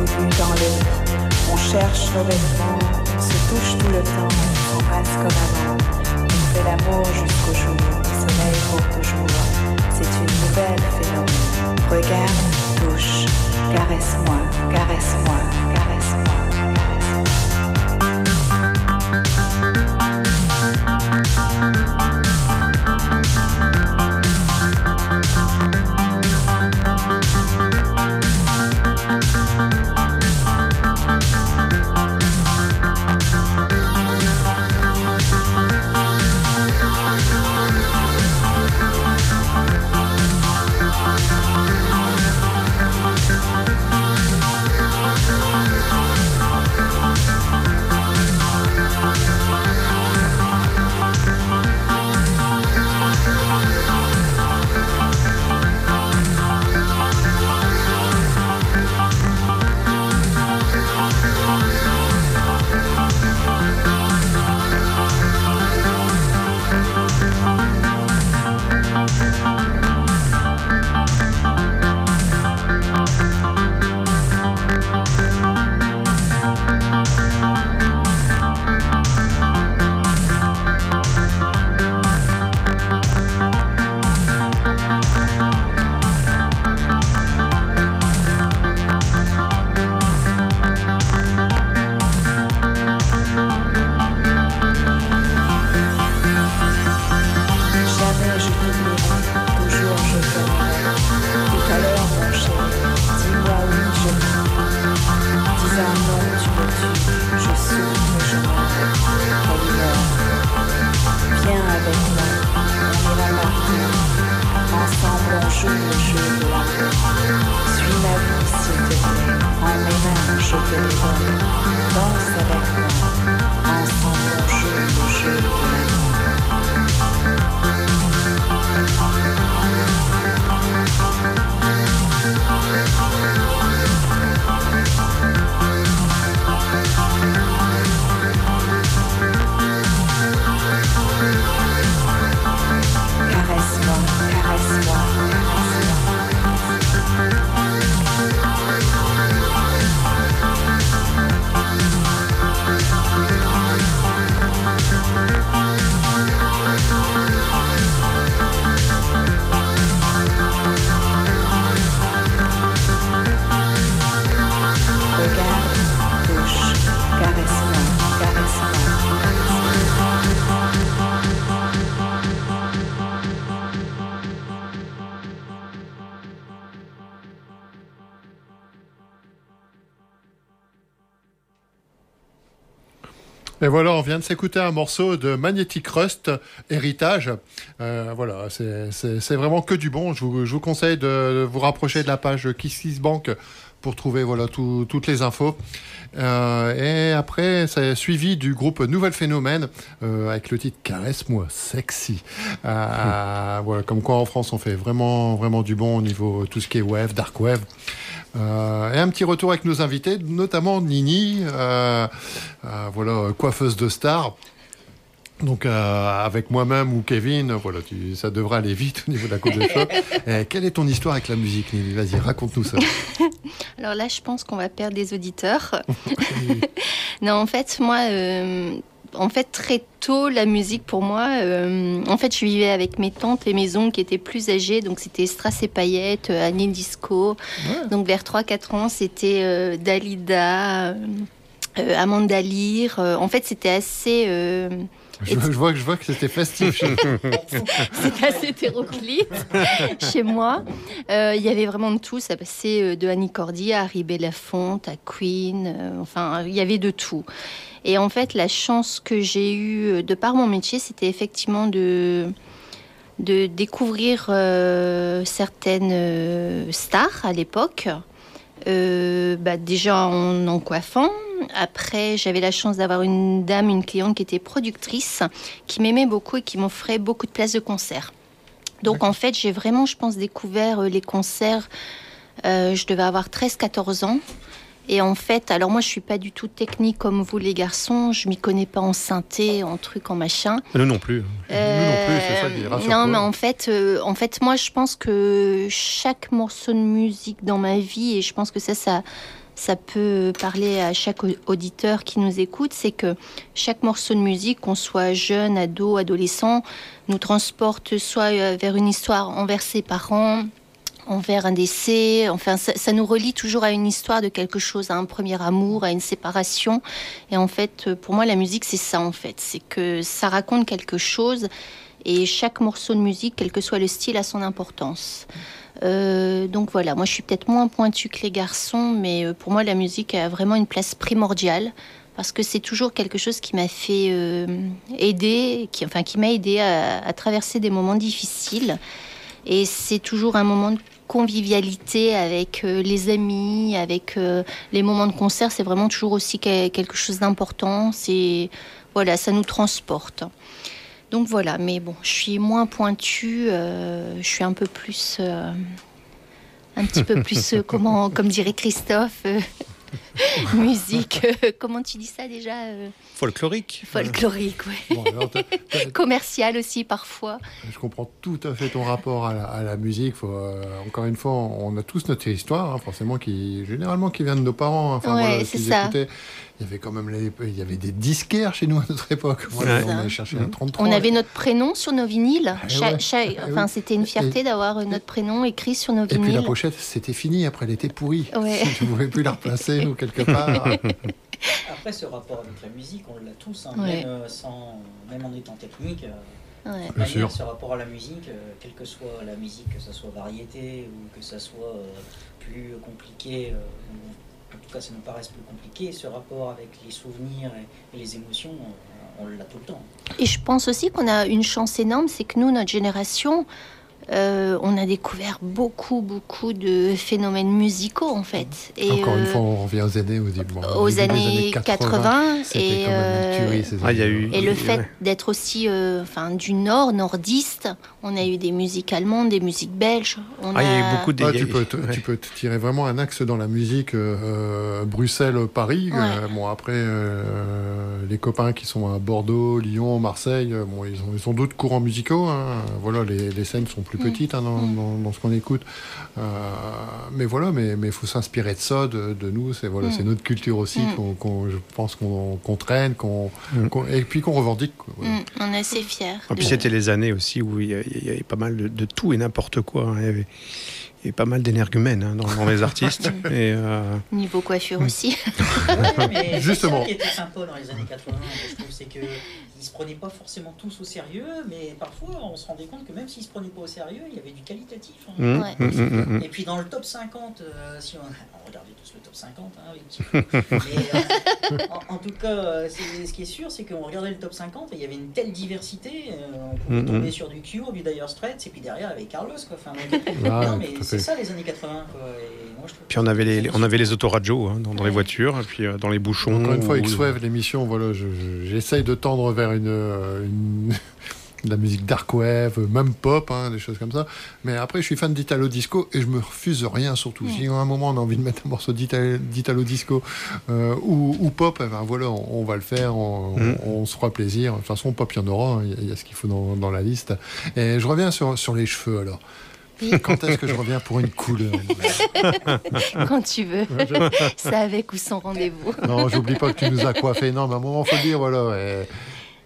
On cherche nos vêtements, se touche tout le temps, on s'embrasse comme avant. On fait l'amour jusqu'au jour, le soleil pour toujours. C'est une nouvelle phénomène. Regarde, touche, caresse-moi, caresse-moi, caresse-moi. Et voilà, on vient de s'écouter un morceau de Magnetic Rust, Héritage. Euh, voilà, c'est- vraiment que du bon. Je vous, je vous conseille de vous rapprocher de la page KissKissBank pour trouver voilà, tout- toutes les infos. Euh, et après, c'est suivi du groupe Nouvelle Phénomène euh, avec le titre Caresse-moi sexy. Euh, voilà, comme quoi en France, on fait vraiment, vraiment du bon au niveau tout ce qui est web, dark web. Euh, et un petit retour avec nos invités, notamment Nini, euh, euh, voilà, coiffeuse de star. Donc avec moi-même ou Kevin, voilà, tu- ça devrait aller vite au niveau de la coupe de cheveux. Eh, quelle est ton histoire avec la musique, Nini? Vas-y, raconte-nous ça. Alors là, je pense qu'on va perdre des auditeurs. non, en fait, moi, en fait, très tôt, la musique pour moi, euh, en fait, je vivais avec mes tantes et mes oncles qui étaient plus âgés, donc c'était Strass et Paillettes, euh, Annie Disco. Donc vers 3-4 ans, c'était euh, Dalida. euh, Amanda Lear. En fait, c'était assez, Je, je vois, je vois que c'était festif. c'était assez hétéroclite chez moi. Euh, Il y avait vraiment de tout. Ça passait de Annie Cordy à Harry Belafonte, à Queen. euh, enfin, il y avait de tout. Et en fait, la chance que j'ai eue euh, de par mon métier, c'était effectivement de de découvrir euh, certaines euh, stars à l'époque. Euh, bah, déjà en en coiffant. Après, j'avais la chance d'avoir une dame, une cliente qui était productrice, qui m'aimait beaucoup et qui m'offrait beaucoup de places de concert. Donc en fait, j'ai vraiment, je pense, découvert les concerts. je devais avoir 13-14 ans. Et en fait, alors moi, je suis pas du tout technique comme vous, les garçons. Je m'y connais pas en synthé, en truc, en machin. Nous non plus. Nous non plus, c'est ça Euh. Non, mais en fait, euh, en fait, moi, je pense que chaque morceau de musique dans ma vie, et je pense que ça, ça, ça peut parler à chaque au- auditeur qui nous écoute, c'est que chaque morceau de musique, qu'on soit jeune, ado, adolescent, nous transporte soit euh, vers une histoire envers ses parents, envers un décès. Enfin, ça, nous relie toujours à une histoire de quelque chose, à un premier amour, à une séparation. Et en fait, euh, pour moi, la musique, c'est ça, en fait. C'est que ça raconte quelque chose. Et chaque morceau de musique, quel que soit le style, a son importance. Euh, donc voilà, moi je suis peut-être moins pointue que les garçons, mais euh, pour moi la musique a vraiment une place primordiale parce que c'est toujours quelque chose qui m'a fait aider, qui, enfin qui m'a aidé à, à traverser des moments difficiles. Et c'est toujours un moment convivialité avec euh, les amis, avec euh, les moments de concert. C'est vraiment toujours aussi que- quelque chose d'important. C'est voilà, ça nous transporte. Donc voilà, mais bon, je suis moins pointue, euh, je suis un peu plus, euh, un petit peu plus, euh, comment, comme dirait Christophe, musique. euh, comment tu dis ça déjà euh, Folklorique. Folklorique. Bon, t'as- Commercial aussi parfois. Je comprends tout à fait ton rapport à la, à la musique. Faut, euh, encore une fois, on a tous notre histoire, hein, forcément, qui généralement qui vient de nos parents. hein. Enfin, Ouais, voilà, c'est ça. écoutaient. Il y avait quand même les- il y avait des disquaires chez nous à notre époque. Voilà, Ouais. on allait chercher un 33. On avait notre prénom sur nos vinyles. Eh Cha- ouais. cha- Eh enfin, oui. c'était une fierté d'avoir notre prénom écrit sur nos Et puis la vinyles. pochette, c'était fini. Après, elle était pourrie. Ouais. Tu ne pouvais plus la replacer ou quelque part. Après, ce rapport avec la musique, on l'a tous, hein, Ouais. même, euh, sans, même en étant technique. euh, Ouais. de Bien manière, sûr. Ce rapport à la musique, euh, quelle que soit la musique, que ce soit variété ou que ça soit euh, plus compliqué, euh, en tout cas ça nous paraisse plus compliqué, ce rapport avec les souvenirs et, et les émotions, euh, on l'a tout le temps. Et je pense aussi qu'on a une chance énorme, c'est que nous, notre génération, euh, on a découvert beaucoup, beaucoup de phénomènes musicaux en fait. Et, Encore une euh, fois, on revient aux années, bon, au aux des années 80, C'était et, quand même euh, une tuerie, ces Ah, y a eu- et le Ouais. fait d'être aussi euh, enfin, du nord, nordiste, on a eu des musiques allemandes, des musiques belges. On Ah, il y a eu a- beaucoup de. Ah, a tu, eu- peux te, ouais. tu peux te tirer vraiment un axe dans la musique euh, Bruxelles-Paris. Ouais. Euh, bon, après, euh, les copains qui sont à Bordeaux, Lyon, Marseille, bon, ils ont, ils ont d'autres courants musicaux. hein. Voilà, les, les scènes sont plus Mm. petites hein, dans, Mm. dans- dans ce qu'on écoute. Euh, mais voilà, mais il faut s'inspirer de ça, de, de nous. C'est voilà, Mm. c'est notre culture aussi qu'on, qu'on- je pense qu'on, traîne, qu'on, et puis qu'on revendique. quoi. Voilà. On est assez fiers. Et puis de- c'était les années aussi où il y, a- il y avait pas mal de, de tout et n'importe quoi. hein. Il y avait, il y avait pas mal d'énergumènes hein, dans, dans les artistes. et, euh, Niveau coiffure aussi. mais Justement. Ça qui était sympa dans les années 80, je trouve, c'est qu'ils se prenaient pas forcément tous au sérieux, mais parfois on se rendait compte que même s'ils se prenaient pas au sérieux, il y avait du qualitatif. hein. Ouais. hum, hum. Et puis dans le top 50, euh, si on, on tous le top 50, hein. Mais, euh, en, en tout cas, euh, c'est- ce qui est sûr, c'est qu'on regardait le top 50 et il y avait une telle diversité. euh, on pouvait Mhm. tomber sur du Cure, du Dire Straits, et puis derrière avec Carlos. Quoi. Enfin, donc, Ah, non, mais c'est ça les années 80. Quoi. Et moi, je trouve Puis on que avait les, on avait les autoradios hein, dans, dans les voitures, et puis euh, dans les bouchons. Encore une fois, ou- X-Wave, l'émission, voilà, je- je- j'essaye de tendre vers une, euh, une- de la musique dark wave, même pop, hein, des choses comme ça. Mais après, je suis fan d'Italo Disco et je me refuse rien surtout. Si à un moment on a envie de mettre un morceau d'Ita- d'Italo Disco euh, ou, ou pop, eh ben voilà, on, on va le faire, on, Mm. on- on se fera plaisir. De toute façon, pop, il y en aura, hein, il y a- il y, a ce qu'il faut dans, dans la liste. Et je reviens sur, sur les cheveux alors. Quand est-ce que je reviens pour une couleur Quand tu veux. C'est avec ou sans rendez-vous. Non, j'oublie pas que tu nous as coiffé. Non, mais à un moment, faut le dire, voilà. Et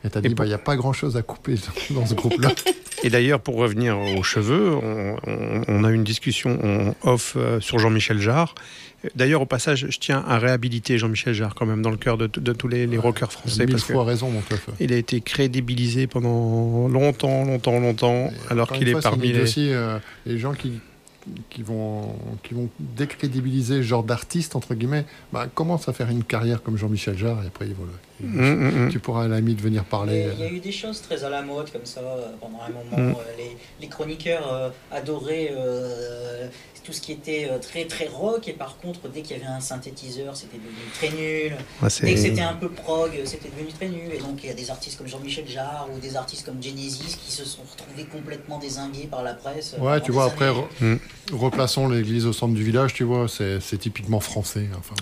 et t'as dit, bah, il n'y a pas grand chose à couper dans, ce groupe-là. Et d'ailleurs, pour revenir aux cheveux, on, on- on a une discussion off euh, sur Jean-Michel Jarre. D'ailleurs, au passage, je tiens à réhabiliter Jean-Michel Jarre quand même dans le cœur de, de tous les, les rockers français. Mille Parce que fois raison, mon teuf. il a été crédibilisé pendant longtemps, longtemps, longtemps, alors qu'il est fois, parmi les. aussi euh, les gens qui qui vont qui vont décrédibiliser ce genre d'artiste entre guillemets bah, commencent à faire une carrière comme Jean-Michel Jarre et après voilà Hum, hum, hum. tu pourras à la limite venir parler il y a eu des choses très à la mode comme ça euh, pendant un Mm. moment. Euh, Les, les chroniqueurs euh, adoraient euh, tout ce qui était euh, très très rock et par contre dès qu'il y avait un synthétiseur c'était devenu très nul. Dès que c'était un peu prog c'était devenu très nul. Et donc il y a des artistes comme Jean-Michel Jarre ou des artistes comme Genesis qui se sont retrouvés complètement désingués par la presse. ouais tu vois après. Re- replaçons l'église au centre du village tu vois c'est typiquement français enfin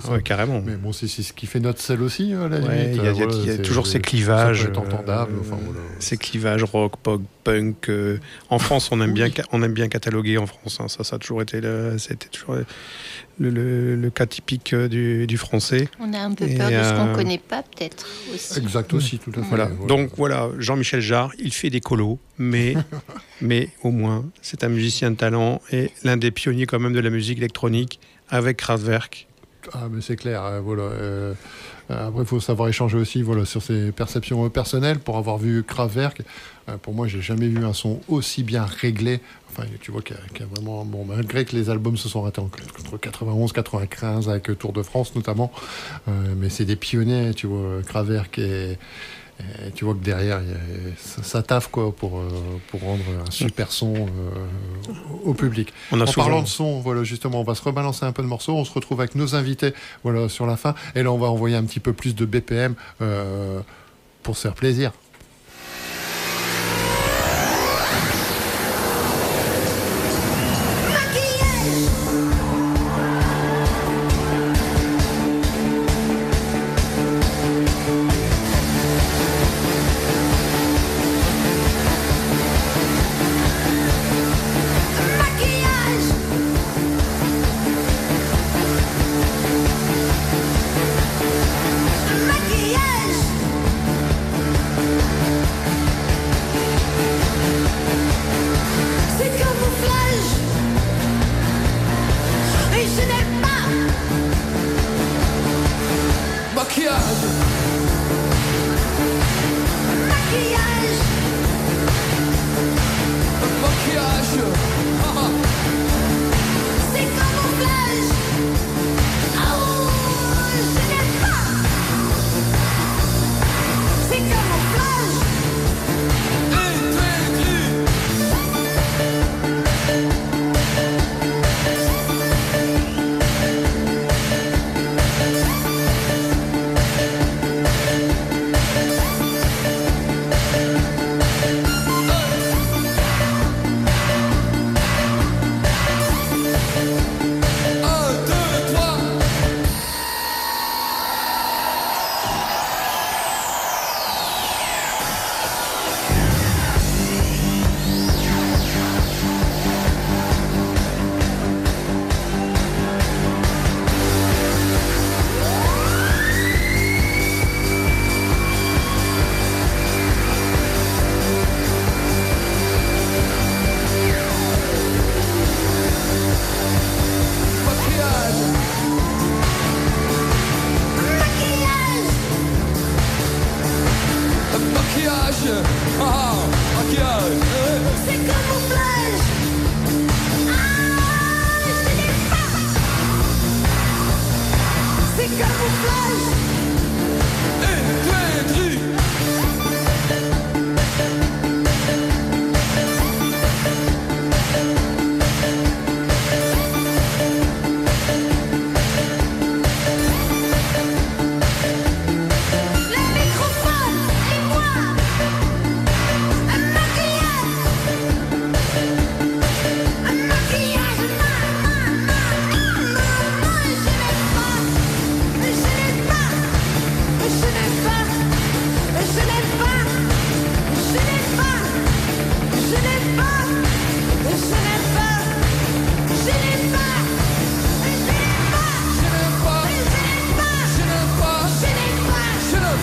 ça. ouais, carrément. mais bon c'est ce qui fait notre sel aussi à la Ouais, limite il y a, voilà, y toujours ces clivages. entendable euh, enfin, voilà. Ces clivages rock, pop, punk. euh, en France, on aime, bien, on aime bien cataloguer en France. hein, ça, ça a toujours été c'était toujours le, le- le cas typique euh, du, du français. On a un peu Et, peur de ce qu'on euh, connaît pas, peut-être aussi. exact aussi tout à fait Voilà. Donc voilà, Jean-Michel Jarre, il fait des colos, mais, mais au moins, c'est un musicien de talent et l'un des pionniers quand même de la musique électronique avec Kraftwerk. Ah, mais c'est clair, euh, voilà. euh, après, il faut savoir échanger aussi voilà, sur ses perceptions euh, personnelles. Pour avoir vu Kraftwerk, euh, pour moi, j'ai jamais vu un son aussi bien réglé. Enfin, tu vois qu'il y, a- vraiment, bon, malgré que les albums se sont ratés en- entre 91, 95, avec euh, Tour de France notamment, euh, mais c'est des pionniers, tu vois, Kraftwerk et. Et tu vois que derrière, il y a- ça, ça taffe quoi pour, euh, pour rendre un super son euh, au au public. On a En souvent- parlant de son, voilà, justement, on va se rebalancer un peu de morceaux. On se retrouve avec nos invités voilà, sur la fin. Et là, on va envoyer un petit peu plus de BPM euh, pour se faire plaisir.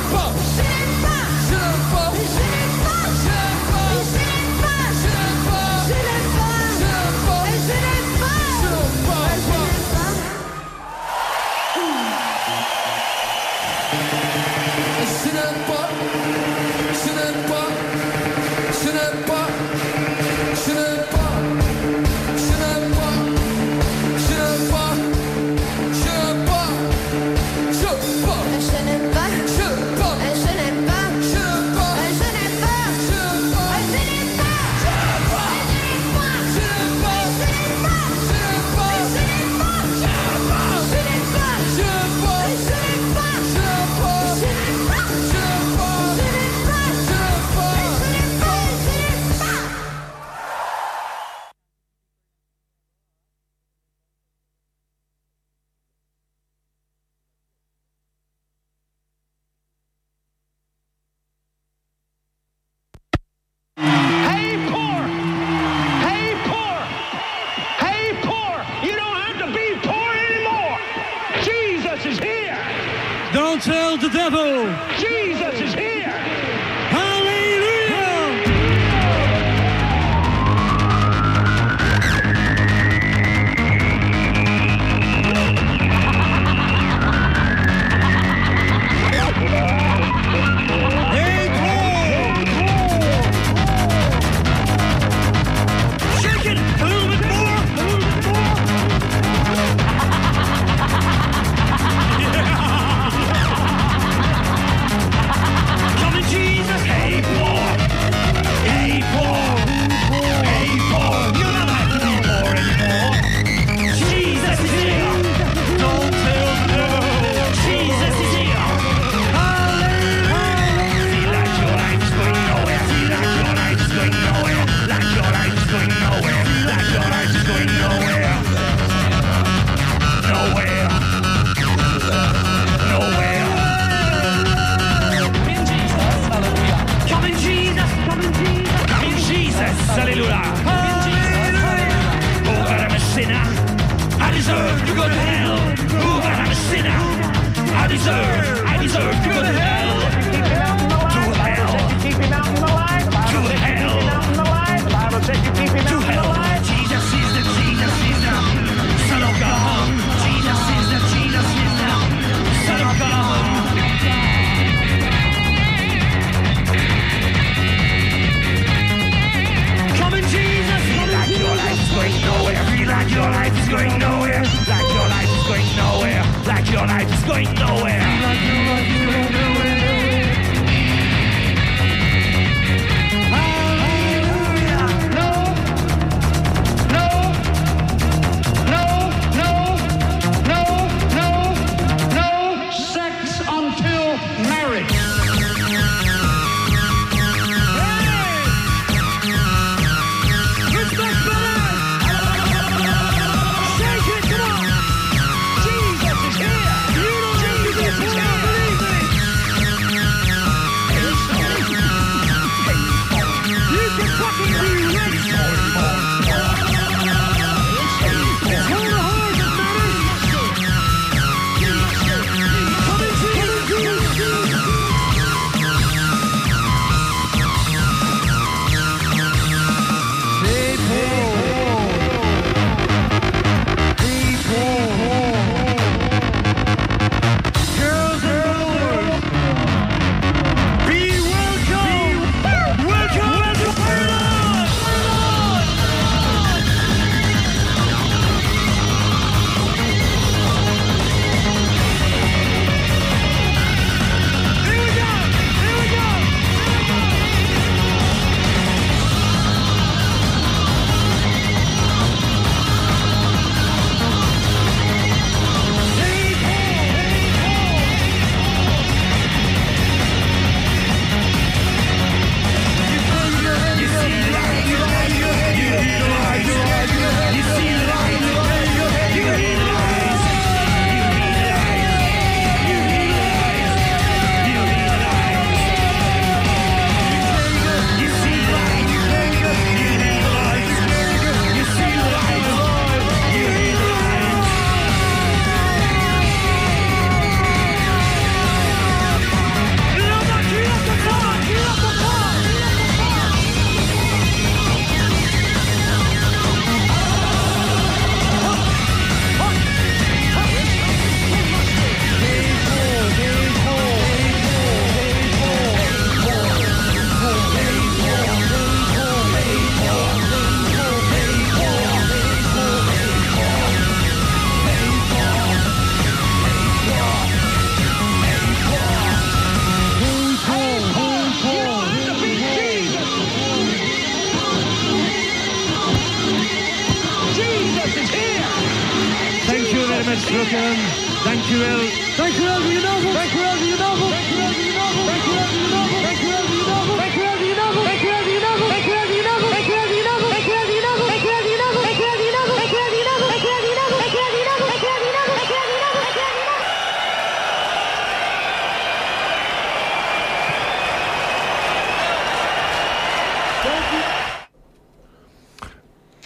bump.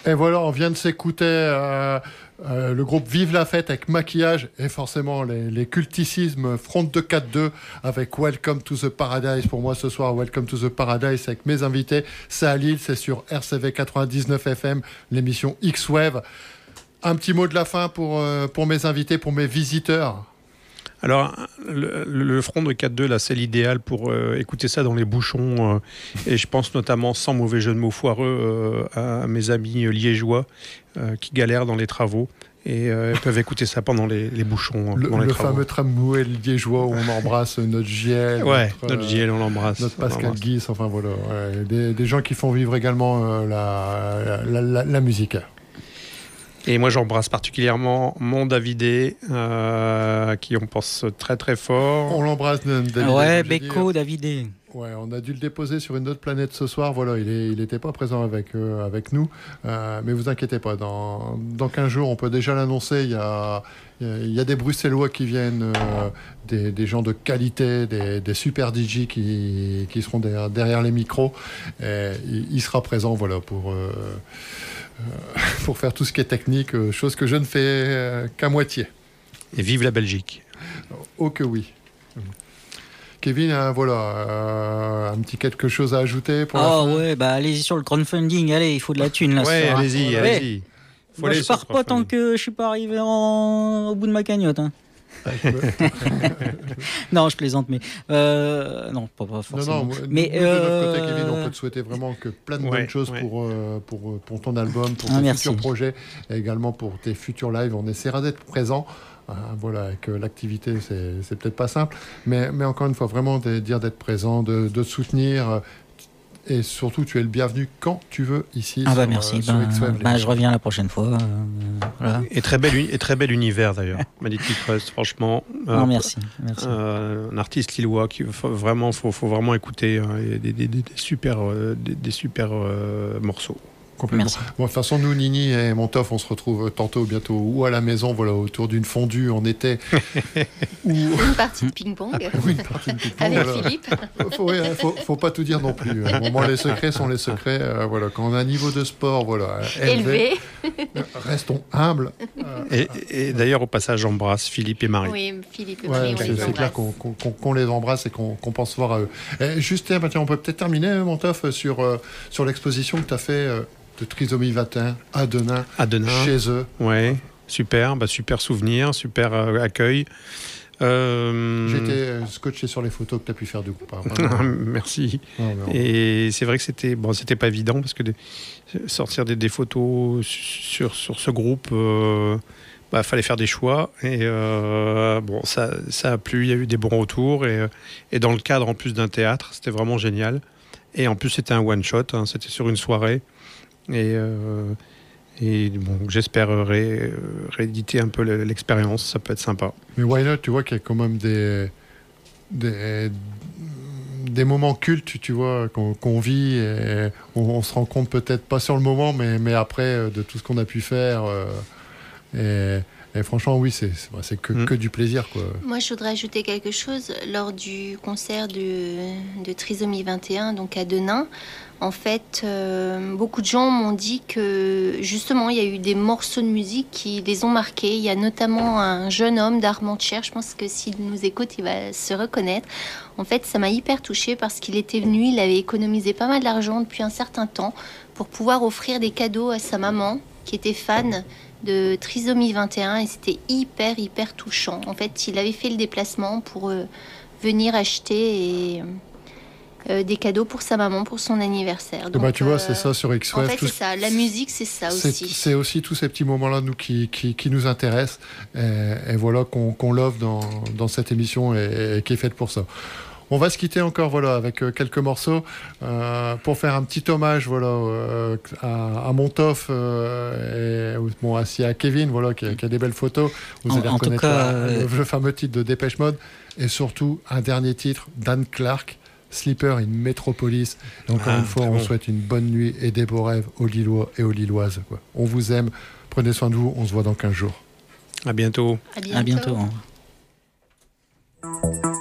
Et voilà, on vient de s'écouter euh, euh, le groupe Vive la fête avec maquillage et forcément les, les culticismes Front de 4-2 avec Welcome to the Paradise. Pour moi ce soir, Welcome to the Paradise avec mes invités. C'est à Lille, c'est sur RCV 99 FM, l'émission X-Wave. Un petit mot de la fin pour, euh, pour mes invités, pour mes visiteurs. Alors, le, le front de 4-2, là, c'est l'idéal pour euh, écouter ça dans les bouchons. euh, et je pense notamment, sans mauvais jeu de mots foireux, euh, à mes amis liégeois qui galèrent dans les travaux et euh, peuvent écouter ça pendant les, les bouchons. euh, Le, les le fameux tramway liégeois où on embrasse notre JL. Ouais, notre, notre JL, on l'embrasse. Notre Pascal. Guis, enfin voilà. ouais, des, des gens qui font vivre également euh, la, la, la- la musique. Et moi, j'embrasse particulièrement mon Davidé, euh, qui on pense très très fort. On l'embrasse, David. ouais, Beko. Davidé. Ouais, on a dû le déposer sur une autre planète ce soir. Voilà, il n'était pas présent avec, euh, avec nous. Euh, mais vous inquiétez pas, dans, dans 15 jours, on peut déjà l'annoncer. Il y a, il y a- il y a des Bruxellois qui viennent, euh, des, des gens de qualité, des, des super DJ qui, qui seront derrière, derrière les micros. Et il, il sera présent voilà, pour, pour faire tout ce qui est technique, euh, chose que je ne fais euh, qu'à moitié. Et vive la Belgique. Oh que oui. Kevin, euh, voilà, euh, un petit quelque chose à ajouter pour la Ah ouais, bah allez-y sur le crowdfunding, allez, il faut de la thune là. Ouais, allez-y, Ouais. allez-y. Faut Moi, je pars pas tant que je suis pas arrivé en- au bout de ma cagnotte. hein. non, je plaisante, mais euh, non, pas, pas forcément. non, mais nous, de notre côté, euh, Kevin, on peut te souhaiter vraiment que plein de Ouais, bonnes choses ouais. pour, euh, pour, pour ton album, pour Ah, tes merci. futurs projets et également pour tes futurs lives. On essaiera d'être présent. Euh, voilà, euh, l'activité, c'est peut-être pas simple, mais, mais encore une fois, vraiment de dire d'être présent, de, de te soutenir. Et surtout, tu es le bienvenu quand tu veux ici. Ah bah sur, merci, euh, sur ben, ben, je reviens la prochaine fois. euh, voilà. Et très bel, et très bel univers d'ailleurs. Magnetic Trust, franchement. Non, Euh, merci, merci. euh, un artiste lillois qui faut vraiment, faut, faut vraiment écouter. hein, et des, des- des- des super, euh, des, des super euh, morceaux. Complètement. Merci. Bon, de toute façon, nous, Nini et Montoff, on se retrouve tantôt, bientôt, ou à la maison, voilà, autour d'une fondue en été, ou Une partie de ping-pong ou une partie de ping-pong, avec voilà. Philippe. faut, ouais, faut, faut pas tout dire non plus. À un moment, les secrets sont les secrets. euh, voilà, quand on a un niveau de sport, voilà, élevé, Élevé. restons humbles. Et, et d'ailleurs, au passage, j'embrasse Philippe et Marie. Oui, Philippe et Marie, on c'est clair qu'on les embrasse et qu'on pense fort à eux. Et juste, tiens, bah, tiens, on peut peut-être terminer, Montoff, sur, euh, sur l'exposition que tu as fait euh, de Trisomie 21 à Denain, À Denain. chez eux. Ouais, super, bah, super souvenir, super euh, accueil. Euh, J'étais euh, scotché sur les photos que tu as pu faire du coup. hein, vraiment. Merci. Non, Et c'est vrai que c'était bon, c'était pas évident parce que des- sortir des, des photos sur, sur ce groupe, euh, bah, fallait faire des choix. Et euh, bon, ça, ça a plu, il y a eu des bons retours. Et, et dans le cadre en plus d'un théâtre, c'était vraiment génial. Et en plus, c'était un one shot, hein, c'était sur une soirée. Et, euh, et bon, j'espère ré- rééditer un peu le- l'expérience, ça peut être sympa. Mais why not Tu vois qu'il y a quand même des, des, moments cultes, tu vois, qu'on vit et on, se rend compte peut-être pas sur le moment, mais, mais après euh, de tout ce qu'on a pu faire. euh, et franchement, oui, c'est c'est- c'est que, Mm. que du plaisir, quoi. Moi, je voudrais ajouter quelque chose. Lors du concert de, de Trisomie 21, donc à Denain, en fait, euh, beaucoup de gens m'ont dit que justement, il y a eu des morceaux de musique qui les ont marqués. Il y a notamment un jeune homme d'Armentières, je pense que s'il nous écoute, il va se reconnaître. En fait, ça m'a hyper touchée parce qu'il était venu, il avait économisé pas mal d'argent depuis un certain temps pour pouvoir offrir des cadeaux à sa maman qui était fan de Trisomie 21 et c'était hyper hyper touchant. En fait, il avait fait le déplacement pour euh, venir acheter et, euh, des cadeaux pour sa maman pour son anniversaire. Et bah, Donc, tu vois, euh, c'est ça sur En fait, tout c'est ce- ça. La musique, c'est ça aussi. c'est aussi tous ces petits moments-là, nous, qui, qui, qui nous intéressent. Et, et voilà qu'on qu'on l'offre dans, dans cette émission et, et qui est faite pour ça. On va se quitter encore voilà, avec euh, quelques morceaux euh, pour faire un petit hommage voilà, euh, à, à Montoff euh, et bon, ainsi à Kevin voilà, qui, a, qui a des belles photos. Vous En- allez reconnaître cas, euh, le, le fameux titre de Dépêche Mode et surtout un dernier titre, Dan Clark. Sleeper in Metropolis. Et encore Ah, une fois, on bon. souhaite une bonne nuit et des beaux rêves aux Lillois et aux Lilloises. quoi. On vous aime. Prenez soin de vous. On se voit dans 15 jours. À bientôt. À bientôt. À bientôt.